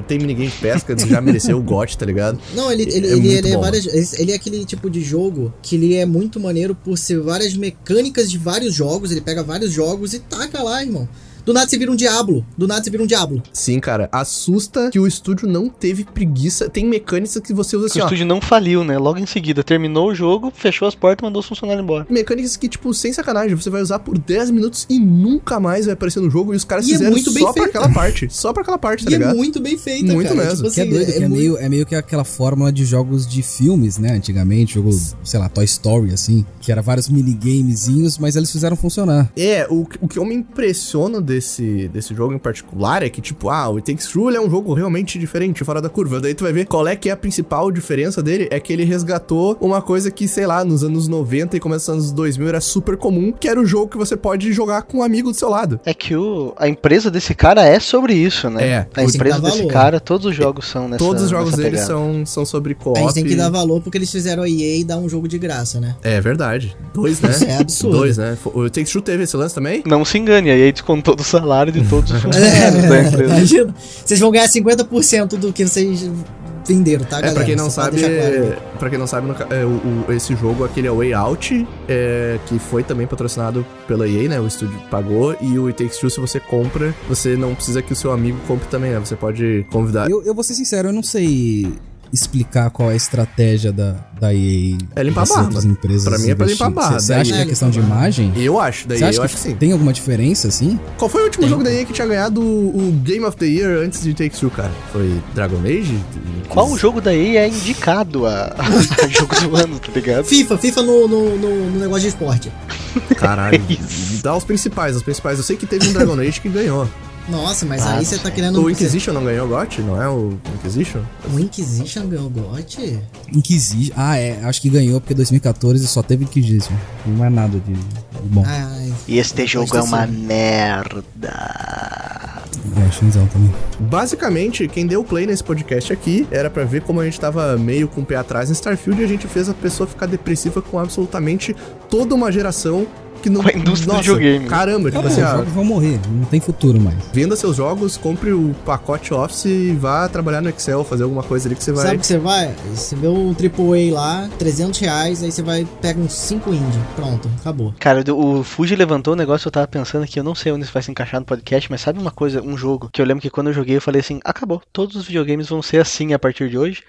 Tem minigame de pesca, já mereceu o GOT, tá ligado? Não, ele, ele, É ele, ele é várias, ele é aquele tipo de jogo que ele é muito maneiro por ser várias mecânicas de vários jogos. Ele pega vários jogos e taca lá, irmão. Do nada você vira um diabo. Do nada você vira um diabo. Sim, cara, assusta que o estúdio não teve preguiça. Tem mecânicas que você usa assim, o ó. estúdio não faliu, né? Logo em seguida, terminou o jogo, fechou as portas e mandou os funcionários embora. Mecânicas que, tipo, sem sacanagem, você vai usar por 10 minutos e nunca mais vai aparecer no jogo. E os caras E é fizeram muito bem só pra feita. aquela parte. Só pra aquela parte, tá e é ligado? muito bem feita, Muito cara. mesmo. Que é assim, doido, que é, muito- meio, é meio que aquela fórmula de jogos de filmes, né? Antigamente, jogo, sei lá, Toy Story, assim, que era vários minigamezinhos, mas eles fizeram funcionar. É, o, o que eu me impressiono desse, desse jogo em particular é que, tipo, ah, o It Takes Two é um jogo realmente diferente, fora da curva. Daí tu vai ver qual é que é a principal diferença dele, é que ele resgatou uma coisa que, sei lá, nos anos 90 e começo dos anos 2000 era super comum, que era o jogo que você pode jogar com um amigo do seu lado. É que o, a empresa desse cara é sobre isso, né? É, a empresa desse valor. cara, todos os jogos são nessa Todos os jogos dele são, são sobre co-op. A gente tem que dar valor porque eles fizeram a EA e dar um jogo de graça, né? É verdade. Dois, né? Isso é absurdo. Dois, né? O It Takes Two teve esse lance também? Não se engane, aí descontou do salário de todos os É, funcionários da empresa. imagina. Vocês vão ganhar 50% do que vocês venderam, tá, É, galera? pra quem não pra sabe, claro pra quem não sabe, no é, o, o- esse jogo, aquele é o Way Out, é, que foi também patrocinado pela EA, né? O estúdio pagou, e o It Takes Two, se você compra, você não precisa que o seu amigo compre também, né? Você pode convidar. Eu, eu vou ser sincero, eu não sei explicar qual é a estratégia da, da EA. É limpar dessas a barba. outras empresas Pra mim é pra limpar a investirem. barba. Você acha que é questão de imagem? Eu acho, daí Você acha eu que acho que sim. tem alguma diferença, assim? Qual foi o último Tem. jogo da EA que tinha ganhado o, o Game of the Year antes de Takes Two, cara? Foi Dragon Age? Qual jogo da EA é indicado a, a jogo do ano, tá ligado? FIFA, FIFA no, no, no- no negócio de esporte. Caralho. Isso. Dá os principais, os principais. Eu sei que teve um Dragon Age que ganhou. Nossa, mas Ah, aí não você tá querendo. O Inquisition não ganhou o GOT? Não é o Inquisition? O Inquisition ganhou GOT? Inquisition. Ah, é. Acho que ganhou porque 2014 só teve Inquisition. Não é nada de, de bom. Ai, E este jogo é uma sido. merda. É, Shinzão também. Basicamente, quem deu play nesse podcast aqui era pra ver como a gente tava meio com o pé atrás em Starfield e a gente fez a pessoa ficar depressiva com absolutamente toda uma geração que não. Com a indústria do videogame. Caramba, tipo Acabou, assim, os jogos vão morrer, não tem futuro mais. venda seus jogos, compre o pacote Office e vá trabalhar no Excel, fazer alguma coisa ali que você vai. Sabe o que você vai? Você vê um AAA lá, 300 reais, aí você vai, pega uns 5 indie. Pronto, acabou. Cara, o Fuji levantou um negócio, eu tava pensando que eu não sei onde isso vai se encaixar no podcast, mas sabe uma coisa, um jogo que eu lembro que quando eu joguei eu falei assim, acabou, todos os videogames vão ser assim a partir de hoje.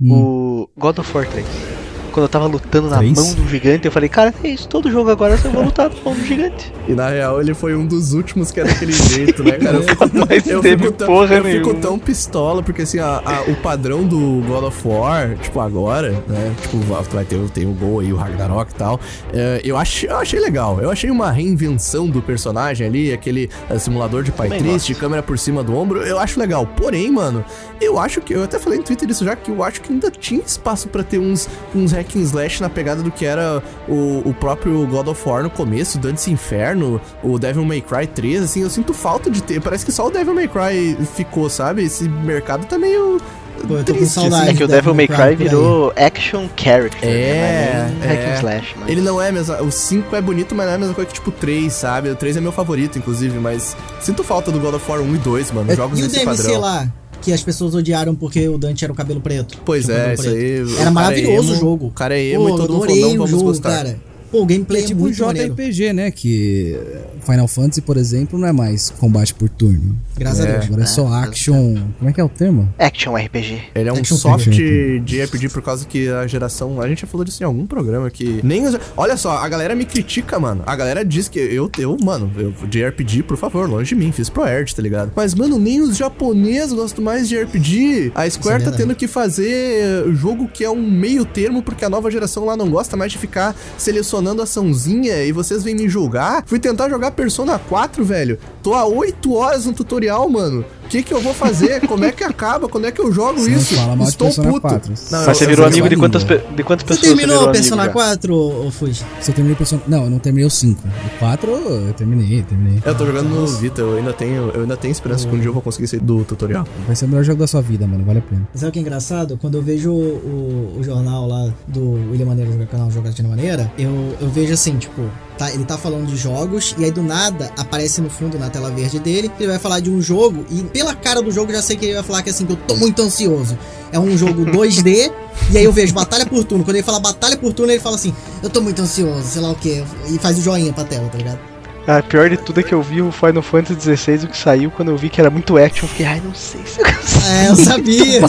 Hum. O God of War 3. Quando eu tava lutando na Três? mão do gigante, eu falei, cara, é isso, todo jogo agora eu vou lutar na mão do gigante. E na real ele foi um dos últimos que era daquele jeito, né, cara? Eu fico, tão- Mas eu teve fico tão, porra eu fico tão pistola, porque assim, a- a- o padrão do God of War, tipo, agora, né? Tipo, vai ter, tem o Gol aí, o Ragnarok e tal. é, eu, achei, eu achei legal. Eu achei uma reinvenção do personagem ali, aquele é, simulador de pai Também triste, câmera por cima do ombro. Eu acho legal. Porém, mano, eu acho que. Eu até falei no Twitter isso já, que eu acho que ainda tinha espaço pra ter uns, uns hack and slash na pegada do que era o, o próprio God of War no começo, Dantes Inferno, o Devil May Cry 3, assim, eu sinto falta de ter. Parece que só o Devil May Cry ficou, sabe? Esse mercado tá meio. Pô, eu tô com triste, saudade. É que o Devil May Cry virou action character. É, né? Não Hack é. and slash, mas... Ele não é mesmo. O 5 é bonito, mas não é a mesma coisa que tipo o 3, sabe? O 3 é meu favorito, inclusive, mas sinto falta do God of War 1 e 2, mano. É, Jogos E o nesse DMC padrão. lá, que as pessoas odiaram porque o Dante era o cabelo preto. Pois o é, cabelo isso preto. aí. o Era cara maravilhoso é o emo, jogo. O cara é emo Pô, e todo mundo falou, não o vamos jogo, gostar. cara. Pô, o gameplay É é, tipo um muito maneiro. JRPG, né? Que Final Fantasy, por exemplo, não é mais combate por turno. Graças É. a Deus. Agora é só action. Como é que é o termo? Action RPG. Ele é um Action soft figure. de RPG por causa que a geração. A gente já falou disso em algum programa que. Nem os, Olha só, a galera me critica, mano. A galera diz que eu, eu mano, eu, de RPG, por favor, longe de mim, fiz pro Erd, tá ligado? Mas, mano, nem os japoneses gostam mais de RPG. A Square tá tendo que fazer jogo que é um meio termo, porque a nova geração lá não gosta mais de ficar selecionando açãozinha e vocês vêm me julgar. Fui tentar jogar Persona 4, velho. Tô há 8 horas no tutorial, mano. O que que eu vou fazer? Como é que acaba? Quando é que eu jogo Você isso? fala mal de Estou puto. 4. Não, Mas você eu- virou eu- amigo de quantas, pe- de quantas Você pessoas terminou virou o Persona amigo já? 4, ô, ô Fuji? Você terminou o Persona... Não, eu não terminei o 5. O 4 eu terminei, terminei. Eu tô jogando no Vita, eu ainda tenho, eu ainda tenho esperança que um dia eu vou conseguir sair do tutorial. Vai ser o melhor jogo da sua vida, mano. Vale a pena. Sabe o que é engraçado? Quando eu vejo o, o, o jornal lá do William Maneiro, jogar canal Jogatina Maneira, eu, eu vejo assim, tipo, tá, ele tá falando de jogos e aí do nada aparece no fundo, na tela verde dele, ele vai falar de um jogo e pela cara do jogo eu já sei que ele vai falar que assim, que eu tô muito ansioso. É um jogo 2D e aí eu vejo batalha por turno. Quando ele fala batalha por turno, ele fala assim, eu tô muito ansioso, sei lá o que, e faz o joinha pra tela, tá ligado? Ah, pior de tudo é que eu vi o Final Fantasy XVI, o que saiu, quando eu vi que era muito action, eu fiquei, ai, não sei se eu consigo. É, eu sabia, eu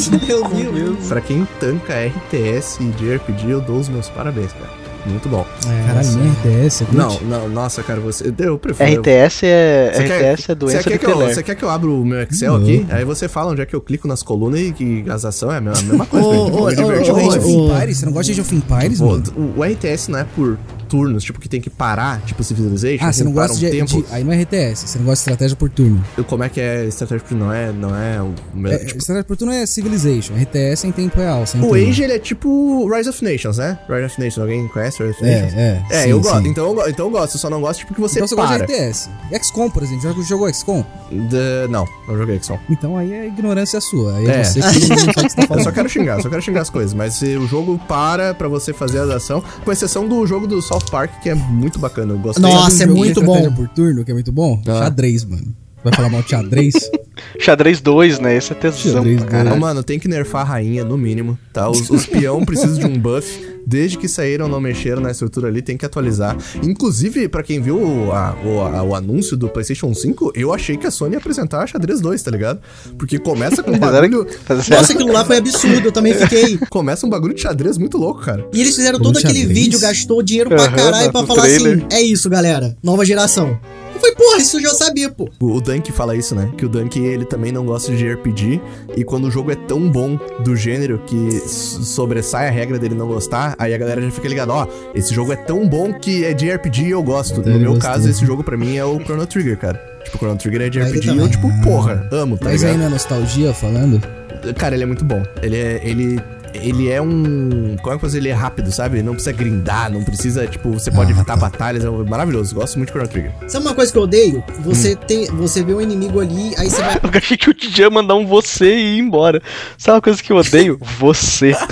vi, eu vi. Pra quem tanca RTS de RPG, eu dou os meus parabéns, cara. Muito bom. É, Caralho, nem RTS, é glitch? Não, não, nossa, cara, você. Eu prefiro. RTS é, Você quer- RTS é doença Você quer, que eu, você quer que eu abra o meu Excel Não. aqui? Aí você fala onde é que eu clico nas colunas e que as ações é a mesma, coisa. Ô, ô, ô, Age of Empires? Você não gosta de Age of Empires, o RTS não é por turnos, tipo, que tem que parar, tipo Civilization, Ah, você não gosta um de, tempo. de- Aí não é RTS, você não gosta de estratégia por turno. Como é que é estratégia? Porque não é, não é o. É, tipo, estratégia por turno é Civilization, RTS é em tempo real. Sem o turno. Age, ele é tipo Rise of Nations, né? Rise of Nations, alguém conhece Rise of Nations? É, é. É, sim, eu gosto. Então, eu então eu gosto. Eu só não gosto tipo que você Então você para. gosta de RTS. XCOM, por exemplo, já jogou XCOM? De- Não, não joguei XCOM. Então aí é ignorância sua. Aí é, É. você que não sabe o que você tá Eu só quero xingar, eu só quero xingar as coisas. Mas se o jogo para pra você fazer a ação, com exceção do jogo do South Park, que é muito bacana. Eu gostei. Nossa, é muito bom. por turno, que é muito bom? Ah. Xadrez, mano. Vai falar mal de xadrez? Xadrez 2, né? Esse é tesão Xadrez pra Ô, caralho. mano, tem que nerfar a rainha, no mínimo, tá? Os, os peão precisam de um buff. Desde que saíram, não mexeram na estrutura ali, tem que atualizar. Inclusive, pra quem viu o, a- o, a- o anúncio do PlayStation 5, eu achei que a Sony ia apresentar a xadrez 2, tá ligado? Porque começa com um bagulho. Sério. Nossa, aquilo lá foi absurdo, eu também fiquei. Começa um bagulho de xadrez muito louco, cara. E eles fizeram Como todo aquele xadrez? vídeo, gastou dinheiro pra caralho pra no falar trailer. assim: é isso, galera, nova geração. Eu falei, porra, isso eu já sabia, pô. O, Dunk fala isso, né? Que o Dunk, ele também não gosta de RPG. E quando o jogo é tão bom do gênero que sobressai a regra dele não gostar, aí a galera já fica ligada, ó, esse jogo é tão bom que é de RPG e eu gosto. Então no ele meu gostou. caso, esse jogo pra mim é o Chrono Trigger, cara. Tipo, o Chrono Trigger é de Aí RPG e eu, tipo, porra, amo, tá Mas aí ligado? na nostalgia falando. Cara, ele é muito bom. Ele é. Ele. Ele é um. Como é que eu? Ele é rápido, sabe? Não precisa grindar, não precisa, tipo, você pode Ah, evitar tá. batalhas. É maravilhoso. Gosto muito de Chrono Trigger. Sabe uma coisa que eu odeio? Você Hum. tem, você vê um inimigo ali, aí você vai. Eu achei que o DJ ia mandar um você e ir embora. Sabe uma coisa que eu odeio? Você.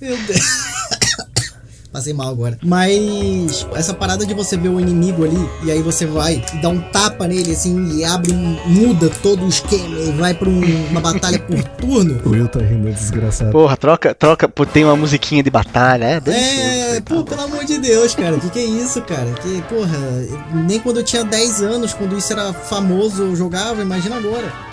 Meu Deus. Passei mal agora. Mas essa parada de você ver o inimigo ali, e aí você vai e dá um tapa nele assim, e abre, um, muda todo o esquema e vai pra um- uma batalha por turno. O Will tá rindo desgraçado. Porra, troca, troca. Pô, tem uma musiquinha de batalha, é? É, pô, pelo amor de Deus, cara. Que que é isso, cara? Que, porra, nem quando eu tinha 10 anos, quando isso era famoso, eu jogava, imagina agora.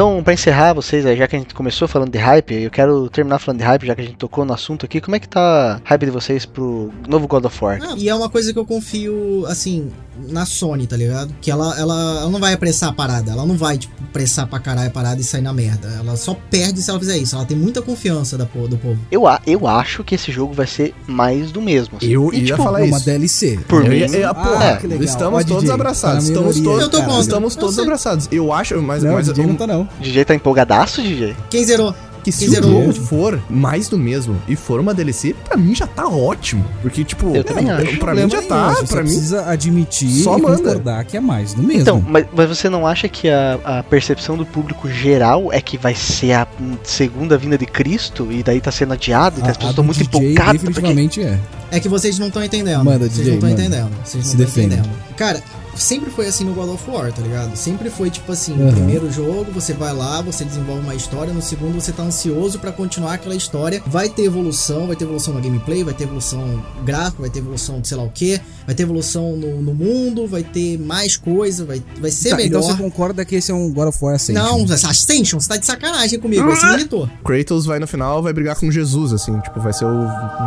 Então, pra encerrar vocês, já que a gente começou falando de hype, eu quero terminar falando de hype, já que a gente tocou no assunto aqui. Como é que tá a hype de vocês pro novo God of War? E é uma coisa que eu confio, assim, na Sony, tá ligado? Que ela, ela, ela não vai apressar a parada. Ela não vai, tipo, pressar pra caralho a parada e sair na merda. Ela só perde se ela fizer isso. Ela tem muita confiança da, do povo. Eu, a- eu acho que esse jogo vai ser mais do mesmo. assim. Eu E, ia tipo, falar É uma isso. DLC. Por mim, ia- eu- Ah, porra, que legal. estamos Ó, todos DJ, abraçados. tá Estamos minoria, todos, estamos todos abraçados. Eu acho, mas, Não, mas não tá não. O DJ tá empolgadaço, DJ? Quem zerou? que se Quem o zerou? jogo for mais do mesmo e for uma DLC, pra mim já tá ótimo. Porque, tipo, Eu também acho. pra mim já tá, pra mim. precisa admitir só e manda. concordar que é mais do mesmo. Então, mas, mas você não acha que a, a percepção do público geral é que vai ser a segunda vinda de Cristo e daí tá sendo adiado e que as pessoas estão muito empolgadas? Porque... definitivamente é. É que vocês não estão entendendo. Manda, vocês DJ, não estão entendendo. Vocês Se não estão defenda. entendendo. Cara, sempre foi assim no God of War, tá ligado? Sempre foi tipo assim, Uhum. no primeiro jogo você vai lá, você desenvolve uma história, no segundo você tá ansioso pra continuar aquela história. Vai ter evolução, vai ter evolução na gameplay, vai ter evolução gráfica, vai ter evolução de sei lá o que, vai ter evolução no, no mundo, vai ter mais coisa, vai, vai ser Tá, melhor. então você concorda que esse é um God of War Ascension? Não, Ascension, você tá de sacanagem comigo, Ah! esse militou. Kratos vai no final, vai brigar com Jesus, assim, tipo, vai ser o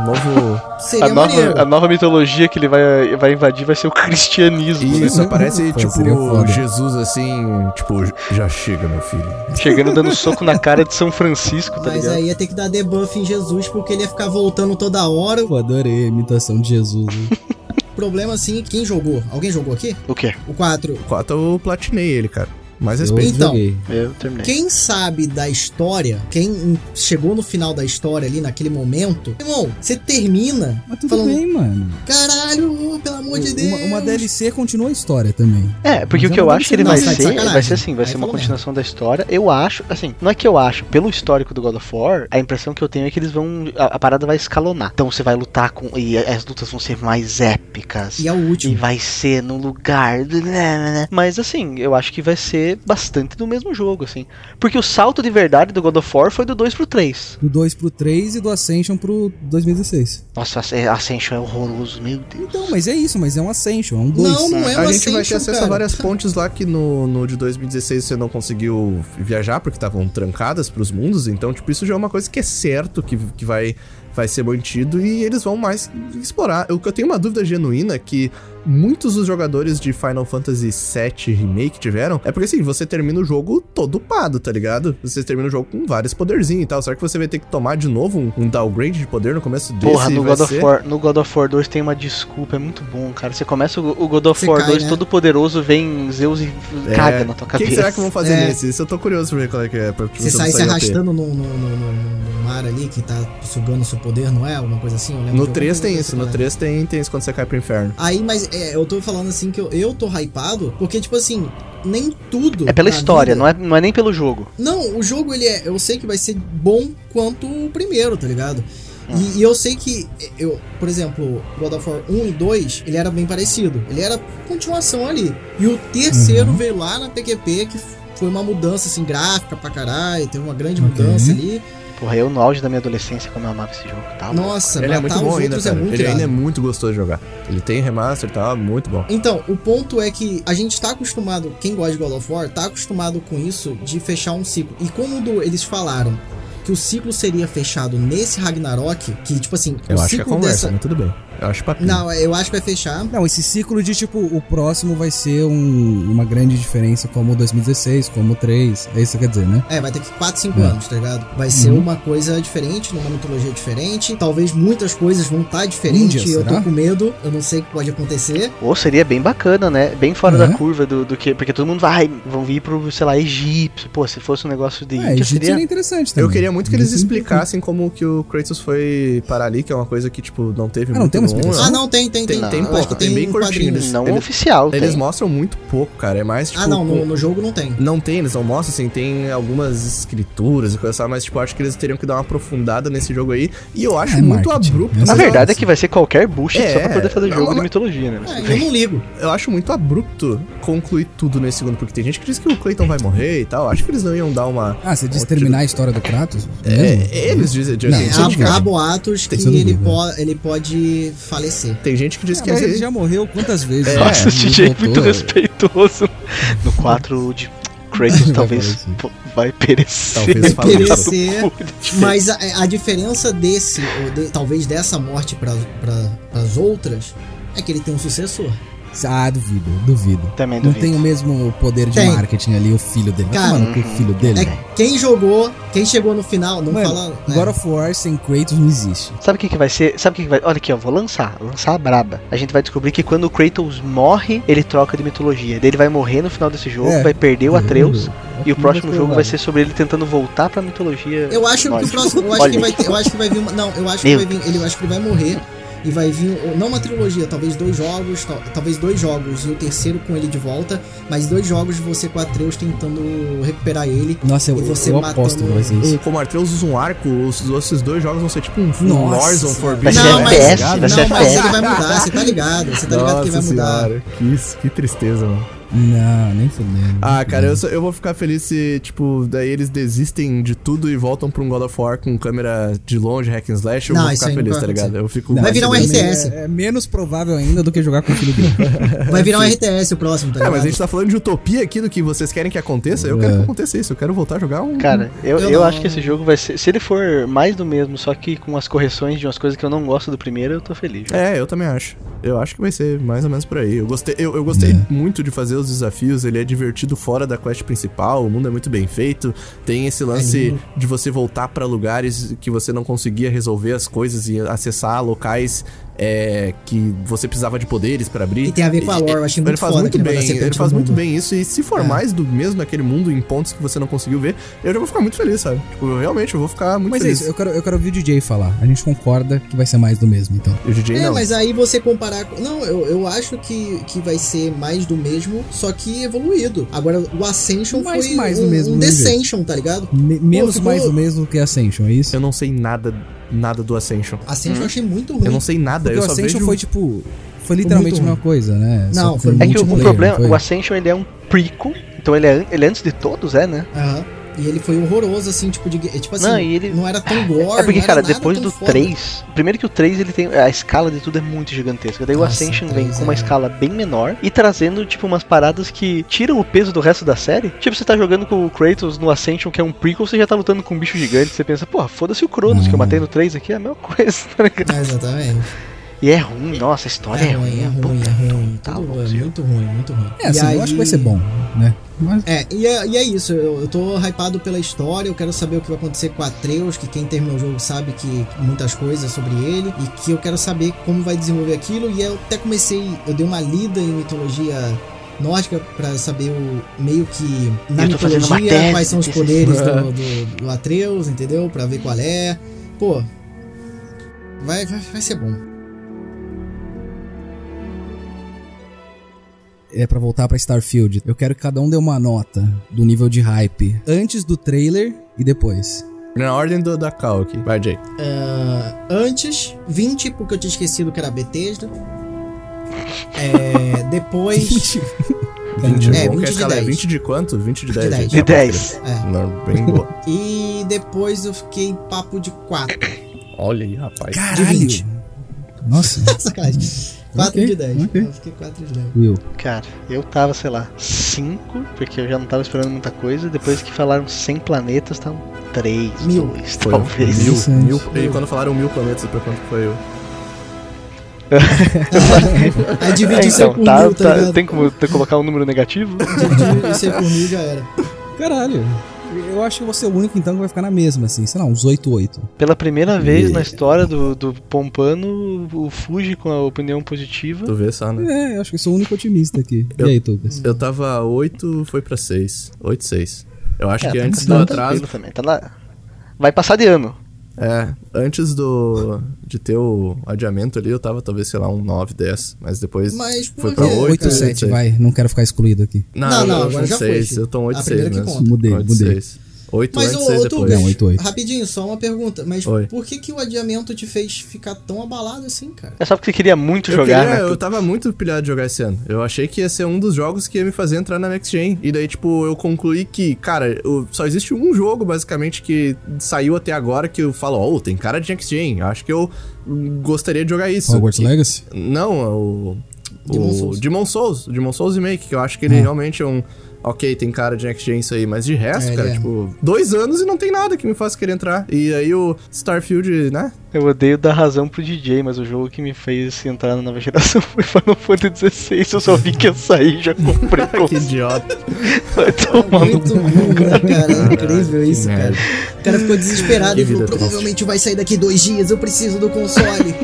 novo. Seria A nova, maneiro. a nova mitologia que ele vai, vai invadir vai ser o cristianismo, né? Isso, aparece, Pô, tipo. Jesus assim, tipo, já chega, meu filho. Chegando dando soco na cara de São Francisco, tá Mas ligado? aí ia ter que dar debuff em Jesus, porque ele ia ficar voltando toda hora. Pô, adorei a imitação de Jesus. O problema, assim, quem jogou? Alguém jogou aqui? O quê? O 4. 4 eu platinei ele, cara. Mais Eu respeito. Então. Eu terminei. Quem sabe da história, quem chegou no final da história ali, naquele momento, irmão, você termina Mas tudo falando, bem, mano. caralho, pelo amor de Deus. Uma, uma DLC continua a história também. É, porque Mas o que eu acho que ele vai ser, sacanagem. vai ser assim, vai Aí ser uma continuação da história. Eu acho, assim, não é que eu acho, pelo histórico do God of War, a impressão que eu tenho é que eles vão, a, a parada vai escalonar. Então você vai lutar com, e as lutas vão ser mais épicas. E é o E vai ser no lugar. do- né, Mas assim, eu acho que vai ser bastante do mesmo jogo, assim. Porque o salto de verdade do God of War foi do 2 pro 3. Do 2 pro 3 e do Ascension pro 2016. Nossa, a Ascension é horroroso, meu Deus. Então, mas é isso, mas é um Ascension, é um 2. Não, não é a uma gente vai ter acesso cara. a várias pontes lá que no, no de 2016 você não conseguiu viajar porque estavam trancadas pros mundos. Então, tipo, isso já é uma coisa que é certo que, que vai, vai ser mantido e eles vão mais explorar. Eu, eu tenho uma dúvida genuína que muitos dos jogadores de Final Fantasy VII Remake tiveram. É porque assim, você termina o jogo todo upado, tá ligado? Você termina o jogo com vários poderzinhos e tal. Será que você vai ter que tomar de novo um, um downgrade de poder no começo desse? Porra, no God, of? War, no God of War 2 tem uma desculpa, é muito bom, cara. Você começa o, o God of Você War cai, 2 né? todo poderoso, vem Zeus e É, caga na tua O que, cabeça. será que vão fazer É. nesse? Isso eu tô curioso pra ver qual é que é. Pra, Você sai se arrastando no, no, no, no- ali, que tá sugando o seu poder, não é? Alguma coisa assim? No de 3 alguma tem isso, no né? 3 tem, tem isso quando você cai pro inferno. Aí, mas é, eu tô falando assim que eu, eu tô hypado, porque, tipo assim, nem tudo. É pela história, vida- não é, não é nem pelo jogo. Não, o jogo, ele é. Eu sei que vai ser bom quanto o primeiro, tá ligado? E, e eu sei que, eu, por exemplo, God of War 1 e 2, ele era bem parecido. Ele era continuação ali. E o terceiro Uhum. veio lá na PQP, que foi uma mudança, assim, gráfica pra caralho. Teve uma grande Ok. mudança ali. Porra, eu no auge da minha adolescência, como eu amava esse jogo, tá? Nossa, ele é matar muito bom os ainda, outros é cara. muito ele ainda é muito gostoso de jogar. Ele tem remaster e tal, muito bom. Então, o ponto é que a gente tá acostumado, quem gosta de God of War, tá acostumado com isso de fechar um ciclo. E como do- eles falaram que o ciclo seria fechado nesse Ragnarok, que tipo assim, Eu o acho que é ciclo conversa, dessa. mas tudo bem. Eu acho papinho. Não, eu acho que vai fechar. Não, esse ciclo de tipo, o próximo vai ser um- uma grande diferença como o 2016, como o 3. É isso que quer dizer, né? É, vai ter que 4, 5 É. anos, tá ligado? Vai ser Uhum. uma coisa diferente, numa mitologia diferente. Talvez muitas coisas vão estar diferentes. Índia, eu tô será? com medo, eu não sei o que pode acontecer. Ou seria bem bacana, né? Bem fora Uhum. da curva do, do que. Porque todo mundo vai, vão vir pro, sei lá, Egito. Pô, se fosse um negócio de É, Egito seria. seria interessante também. Eu queria muito que eles seria explicassem como que o Kratos foi parar ali, que é uma coisa que, tipo, não teve Ah, não muito tem uma no explicação? Ah, não, tem, tem, tem. Tem- tem pouco, que tem bem curtinho, eles- Não Eles- oficial. Eles tem. mostram muito pouco, cara. É mais, tipo... Ah, não, no, no jogo não tem. Não tem, eles não mostram, assim, tem algumas escrituras e coisa assim, mas, tipo, acho que eles teriam que dar uma aprofundada nesse jogo aí. E eu acho É muito marketing. abrupto. Na Na verdade é que vai ser qualquer bullshit só pra É, poder fazer não, jogo de mas- mitologia, né? É, eu não ligo. Eu acho muito abrupto concluir tudo nesse segundo, porque tem gente que diz que o Clayton vai morrer e tal. Acho que eles não iam dar uma. Ah, você disse terminar a história do Kratos? É, mesmo? eles dizem. Não, tem, é que, Há, há boatos que po ele pode falecer. tem gente que diz Ah, que mas é. ele já morreu quantas vezes? É, Nossa, o Não DJ é muito voltou. respeitoso. No 4 de. Kratos talvez vai perecer. Talvez Vai perecer. Mas a, a diferença desse, ou de- talvez dessa morte para as outras, é que ele tem um sucessor. Ah, duvido, duvido. Também Não duvido. tem o mesmo poder de Tem. marketing ali, o filho dele. Cara, tomar no cu, o filho dele. É quem jogou, quem chegou no final, não Mano, fala. é. God of War sem Kratos não existe. Sabe o que, que vai ser? Sabe o que, que vai. Olha aqui, ó, vou lançar, lançar a braba. A gente vai descobrir que quando o Kratos morre, ele troca de mitologia. Daí ele vai morrer no final desse jogo, É. vai perder o Atreus. E o Não próximo vai jogo vai ser sobre ele tentando voltar pra mitologia. Eu acho que o próximo. Eu acho que vai. Eu acho que vai vir uma. Não, eu acho que Meu vai vir. Ele, eu acho que ele vai morrer. E vai vir. Não uma trilogia, talvez dois jogos. tal- talvez dois jogos e o terceiro com ele de volta. Mas dois jogos de você com o Atreus tentando recuperar ele. Nossa, eu, E você eu matando- aposto que vai ser Um, isso. como Artreus usa um arco, os, esses dois jogos vão ser tipo um Nossa Warzone senhora. Forbidden. Não, mas, FPS, não, mas ele vai mudar, você tá ligado? Você tá ligado que ele vai Nossa mudar. senhora, que, que tristeza, mano. Não, nem fudendo. Ah, cara, eu, só- eu vou ficar feliz se, tipo, daí eles desistem de tudo e voltam pra um God of War com câmera de longe, hack and slash, eu Não, vou ficar não feliz, tá ligado? Eu fico Não, Vai virar um. RTS. É, é menos provável ainda do que jogar com o filho dele. Vai virar um RTS o próximo, tá É, ligado? mas a gente tá falando de utopia aqui do que vocês querem que aconteça. Eu É. quero que aconteça isso. Eu quero voltar a jogar um. Cara, eu, Eu eu, não- acho que esse jogo vai ser. Se ele for mais do mesmo, só que com as correções de umas coisas que eu não gosto do primeiro, eu tô feliz. É, eu também acho. Eu acho que vai ser mais ou menos por aí. Eu gostei, eu, eu gostei É. muito de fazer os desafios. Ele é divertido fora da quest principal. O mundo é muito bem feito. Tem esse lance lindo. de você voltar pra lugares que você não conseguia resolver as coisas e acessar locais é, que você precisava de poderes pra abrir. E tem a ver com a lore, eu achei Ele muito faz foda muito ele bem, ele faz muito bem isso. E se for É. mais do mesmo naquele mundo, em pontos que você não conseguiu ver, eu já vou ficar muito feliz, sabe? Tipo, eu, realmente, eu vou ficar muito Mas é feliz. isso, eu quero, eu quero ouvir o DJ falar. A gente concorda que vai ser mais do mesmo, então. E o DJ É, não. mas aí você comparar. com- Não, eu, eu acho que, que vai ser mais do mesmo, só que evoluído. Agora, o Ascension Mais- foi mais um, do mesmo, um Descension, tá ligado? Me- menos ficou- mais do mesmo que Ascension, é isso? Eu não sei nada, nada do Ascension. Ascension eu achei muito ruim. Eu não sei nada, Porque eu o só Ascension vejo... foi tipo. Foi literalmente a mesma coisa, né? Não, foi É que o, problema, foi? o Ascension ele é um prequel, então ele é, ele é antes de todos, é, né? Aham. E ele foi horroroso, assim, tipo, de. Tipo assim, Não, não, ele- era tão gore. É porque, não cara, depois do foda. 3, primeiro que o 3 ele tem. A escala de tudo é muito gigantesca. Daí o Nossa, Ascension o vem 3 com uma é- escala bem menor e trazendo, tipo, umas paradas que tiram o peso do resto da série. Tipo, você tá jogando com o Kratos no Ascension, que é um prequel, você já tá lutando com um bicho gigante. Você pensa, porra, foda-se o Cronos, que eu matei no 3 aqui, é a mesma coisa, tá ligado? É, exatamente. E é ruim, nossa, a história É é, ruim, é ruim, é ruim. Tá louco, é muito ruim, muito ruim. É, assim, E eu acho que vai aí- ser bom, né? Mas É, e é, e é isso, eu, eu tô hypado pela história, eu quero saber o que vai acontecer com Atreus, que quem terminou o jogo sabe que muitas coisas sobre ele, e que eu quero saber como vai desenvolver aquilo, e eu até comecei, eu dei uma lida em mitologia nórdica pra saber o meio que na mitologia tese quais são os de poderes do, do, do Atreus, entendeu? Pra ver qual é. Pô, vai, vai, vai ser bom. É pra voltar pra Starfield. Eu quero que cada um dê uma nota do nível de hype antes do trailer e depois. Na ordem do, da Cal aqui. Vai, Jay. Ah, antes, 20, porque eu tinha esquecido que era Bethesda. É, depois. 20. É, bom 20 que a de escala é 10. 20 de quanto? 20 de 20 10. de gente. De 10. É. Não, bem boa. E depois eu fiquei em papo de 4. Olha aí, rapaz. De 20. Nossa, Sacanagem. 4 Ok, de 10. ok. Eu fiquei 4 de 10. Will. Cara, eu tava, sei lá, 5, porque eu já não tava esperando muita coisa. Depois que falaram 100 planetas, estavam 3, Mil. 2, Foi talvez. mil, Interessante. mil. E quando falaram mil planetas, pra quanto foi eu? Aí divide É, isso aí então, por tá, mil, tá, tá- tem como ter- colocar um número negativo? Dividir isso aí por mil já era. Caralho. Eu acho que eu vou ser o único então que vai ficar na mesma, assim, sei lá, uns 8-8. Pela primeira vez Yeah. na história do, do Pompano, o Fuji com a opinião positiva. Tu vê só, né? É, eu acho que eu sou o único otimista aqui. Eu- E aí, Lucas? Eu tava 8, foi pra 6. 8, 6. Eu acho É, que tá antes do atraso. Também, tá lá. Vai passar de ano. É, antes do. de ter o adiamento ali, eu tava talvez, sei lá, um 9, 10. Mas depois. Mas Foi pra oito, 8 cara, 7, sei. vai, não quero ficar excluído aqui. Não, Não, não, eu agora um já foi, 6. Eu tô um 8, A 6 primeira que mesmo. Mudei, 8, mudei. 6. 8 Mas, antes, 6 ô depois. Não, oito, oito. rapidinho, só uma pergunta. Mas Oi. por que, que o adiamento te fez ficar tão abalado assim, cara? É só porque você queria muito Eu, jogar, queria- né? eu tava muito pilhado de jogar esse ano. Eu achei que ia ser um dos jogos que ia me fazer entrar na Next Gen. E daí, tipo, eu concluí que, cara, eu- só existe um jogo, basicamente, que saiu até agora que eu falo, oh, tem cara de Next Gen. Acho que eu gostaria de jogar isso. Hogwarts Que- Legacy? Não, é o. Demon o Souls. Demon Souls. Demon Souls Remake, que eu acho que ele Ah. realmente é um, ok, tem cara de Next Gen isso aí, mas de resto, É, cara, é. tipo, dois anos e não tem nada que me faça querer entrar. E aí o Starfield, né? Eu odeio dar razão pro DJ, mas o jogo que me fez entrar na nova geração foi Final Fantasy XVI. Eu só vi que ia sair e já comprei. que idiota. Vai tomar no Muito né, cara? É incrível isso, cara. merda. O cara ficou desesperado Que e falou: provavelmente vai sair daqui dois dias, eu preciso do console.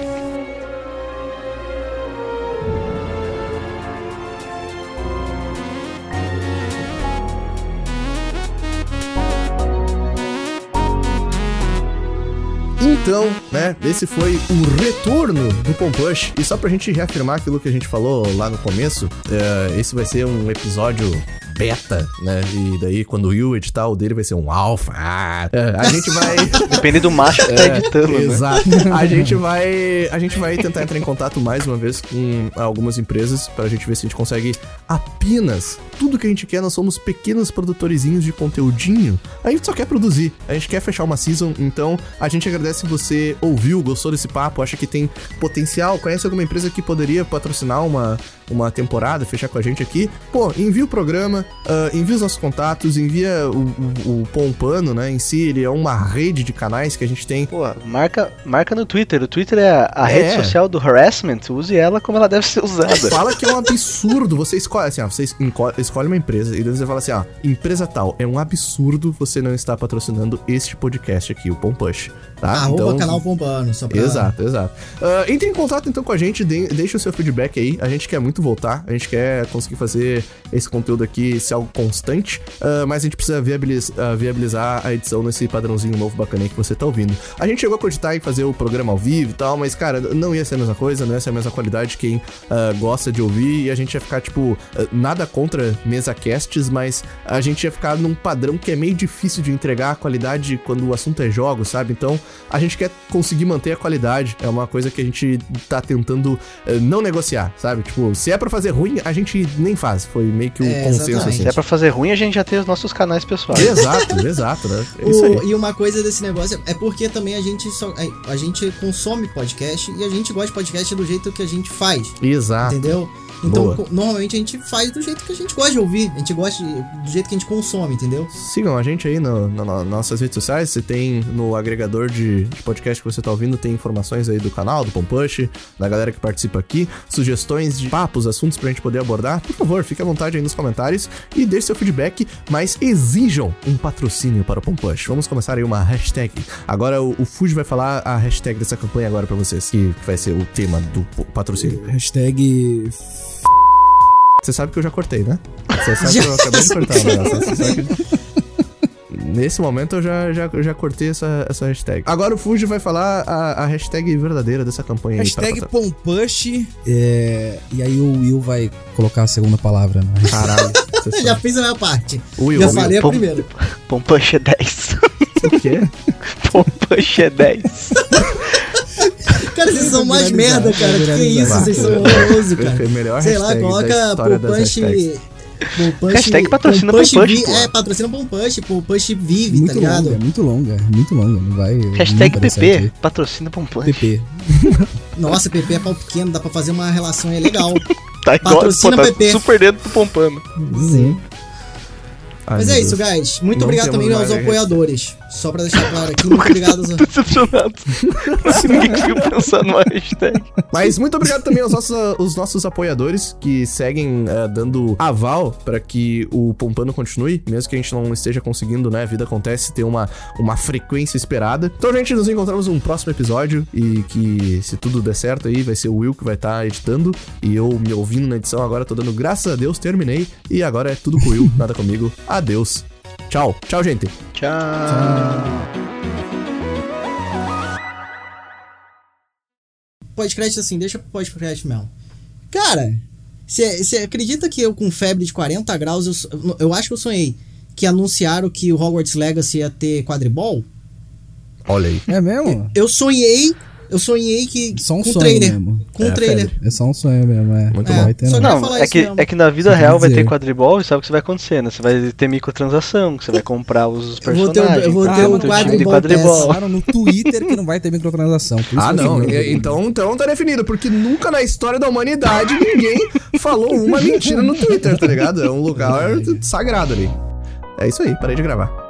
Então, né, esse foi o retorno do Pompush. E só pra gente reafirmar aquilo que a gente falou lá no começo, é, esse vai ser um episódio beta, né? E daí, quando o Will editar, o dele vai ser um alpha. Ah, é, a gente vai. Depende do macho que tá editando, né? Exato. A gente vai, a gente vai tentar entrar em contato mais uma vez com algumas empresas pra gente ver se a gente consegue apenas tudo que a gente quer. Nós somos pequenos produtorizinhos de conteúdinho. A gente só quer produzir. A gente quer fechar uma season. Então, a gente agradece se você ouviu, gostou desse papo, acha que tem potencial, conhece alguma empresa que poderia patrocinar uma uma temporada, fechar com a gente aqui, pô, envia o programa, ah, envia os nossos contatos, envia o, o, o Pompano, né, em si, ele é uma rede de canais que a gente tem Pô, marca, marca no Twitter. O Twitter é a, a É. rede social do harassment. Use ela como ela deve ser usada. Fala que é um absurdo. Você escolhe assim, ó, você escolhe uma empresa e você fala assim, ó, empresa tal, é um absurdo você não estar patrocinando este podcast aqui, o Pompush, tá? Arroba canal Pompano, só pra... Exato, exato. Ah, entre em contato então com a gente, de- deixa o seu feedback aí. A gente quer muito voltar, a gente quer conseguir fazer esse conteúdo aqui ser algo constante, ah, mas a gente precisa viabiliz- ah, viabilizar a edição nesse padrãozinho novo bacana que você tá ouvindo. A gente chegou a cogitar em fazer o programa ao vivo e tal, mas cara, não ia ser a mesma coisa, não ia ser a mesma qualidade. Quem ah, gosta de ouvir e a gente ia ficar tipo, nada contra mesa casts, mas a gente ia ficar num padrão que é meio difícil de entregar a qualidade quando o assunto é jogos, sabe? Então a gente quer conseguir manter a qualidade. É uma coisa que a gente tá tentando eh, não negociar, sabe? Tipo, se é pra fazer ruim, a gente nem faz. Foi meio que o É, consenso exatamente. assim. Se é pra fazer ruim, a gente já tem os nossos canais pessoais. Exato, exato, né? É O- isso aí. e uma coisa desse negócio é porque também a gente só, a, a gente consome podcast e a gente gosta de podcast do jeito que a gente faz, Exato. entendeu? Então, Boa. normalmente a gente faz do jeito que a gente gosta de ouvir, a gente gosta de- do jeito que a gente consome, entendeu? Sigam a gente aí no, no- no- nas nossas redes sociais. Você tem no agregador de, de podcast que você tá ouvindo, tem informações aí do canal, do Pompush, da galera que participa aqui, sugestões de papos, assuntos pra gente poder abordar. Por favor, fique à vontade aí nos comentários e deixe seu feedback, mas exijam um patrocínio para o Pompush. Vamos começar aí uma hashtag. Agora o, o Fuji vai falar a hashtag dessa campanha agora pra vocês, que vai ser o tema do patrocínio. Hashtag. Você sabe que eu já cortei, né? Você sabe que eu acabei de cortar o negócio. Você sabe que... Nesse momento eu já, já, já cortei essa, essa hashtag. Agora o Fuji vai falar a, a hashtag verdadeira dessa campanha Hashtag aí. pra- Pompush. É, e aí o Will vai colocar a segunda palavra. Né? Caralho. já fiz a minha parte. Will, já Will, falei a pom- primeira. Pompush é 10. o quê? Pompush é 10. Cara, vocês são mais merda, cara. Que viralizar. isso, vocês são horrorosos, Foi cara. a melhor Sei lá, coloca Pompunch. hashtags. Pompunch. Hashtag patrocina vi- pô. É, patrocina Pompunch. Pompunch vive, tá Muito ligado? longa, muito longa, muito longa. Não vai. Hashtag certo PP, patrocina Pompush. PP. Nossa, PP é pau pequeno, dá pra fazer uma relação aí legal. Tá igual, Patrocina pô, tá PP. super dentro do Pompano. Sim. Ai, Mas é isso, Deus. guys. Muito Não obrigado também aos apoiadores. Só pra deixar claro aqui, muito obrigado. aos- Decepcionado. Ninguém conseguiu pensar numa hashtag. Mas muito obrigado também aos nossos, os nossos apoiadores que seguem eh, dando aval para que o Pompano continue, mesmo que a gente não esteja conseguindo, né? A vida acontece, ter uma, uma frequência esperada. Então, gente, nos encontramos num próximo episódio e que, se tudo der certo aí, vai ser o Will que vai estar editando e eu me ouvindo na edição. Agora tô dando graças a Deus, terminei e agora é tudo com o Will, nada comigo. Adeus. Tchau. Tchau, gente. Tchau. Podcast assim, deixa pro podcast mesmo. Cara, você acredita que eu com febre de 40 graus, eu, eu acho que eu sonhei que anunciaram que o Hogwarts Legacy ia ter quadribol? Olha aí. É mesmo? Eu sonhei Eu sonhei que. Só um com sonho trailer. mesmo. Com É, trailer. É só um sonho mesmo, é. Muito É, bom. Ter, só não. Não, é que, mesmo. é que na vida real vai ter quadribol e sabe o que você vai acontecer, né? Você vai ter microtransação, que você vai comprar os Eu vou ter personagens. eu vou tá? ter Vai o ter time de quadribol quadribol. Falaram no Twitter que não vai ter microtransação. por isso Ah, não. Então, então tá definido, porque nunca na história da humanidade ninguém falou uma mentira no Twitter, tá ligado? É um lugar sagrado ali. É isso aí, parei de gravar.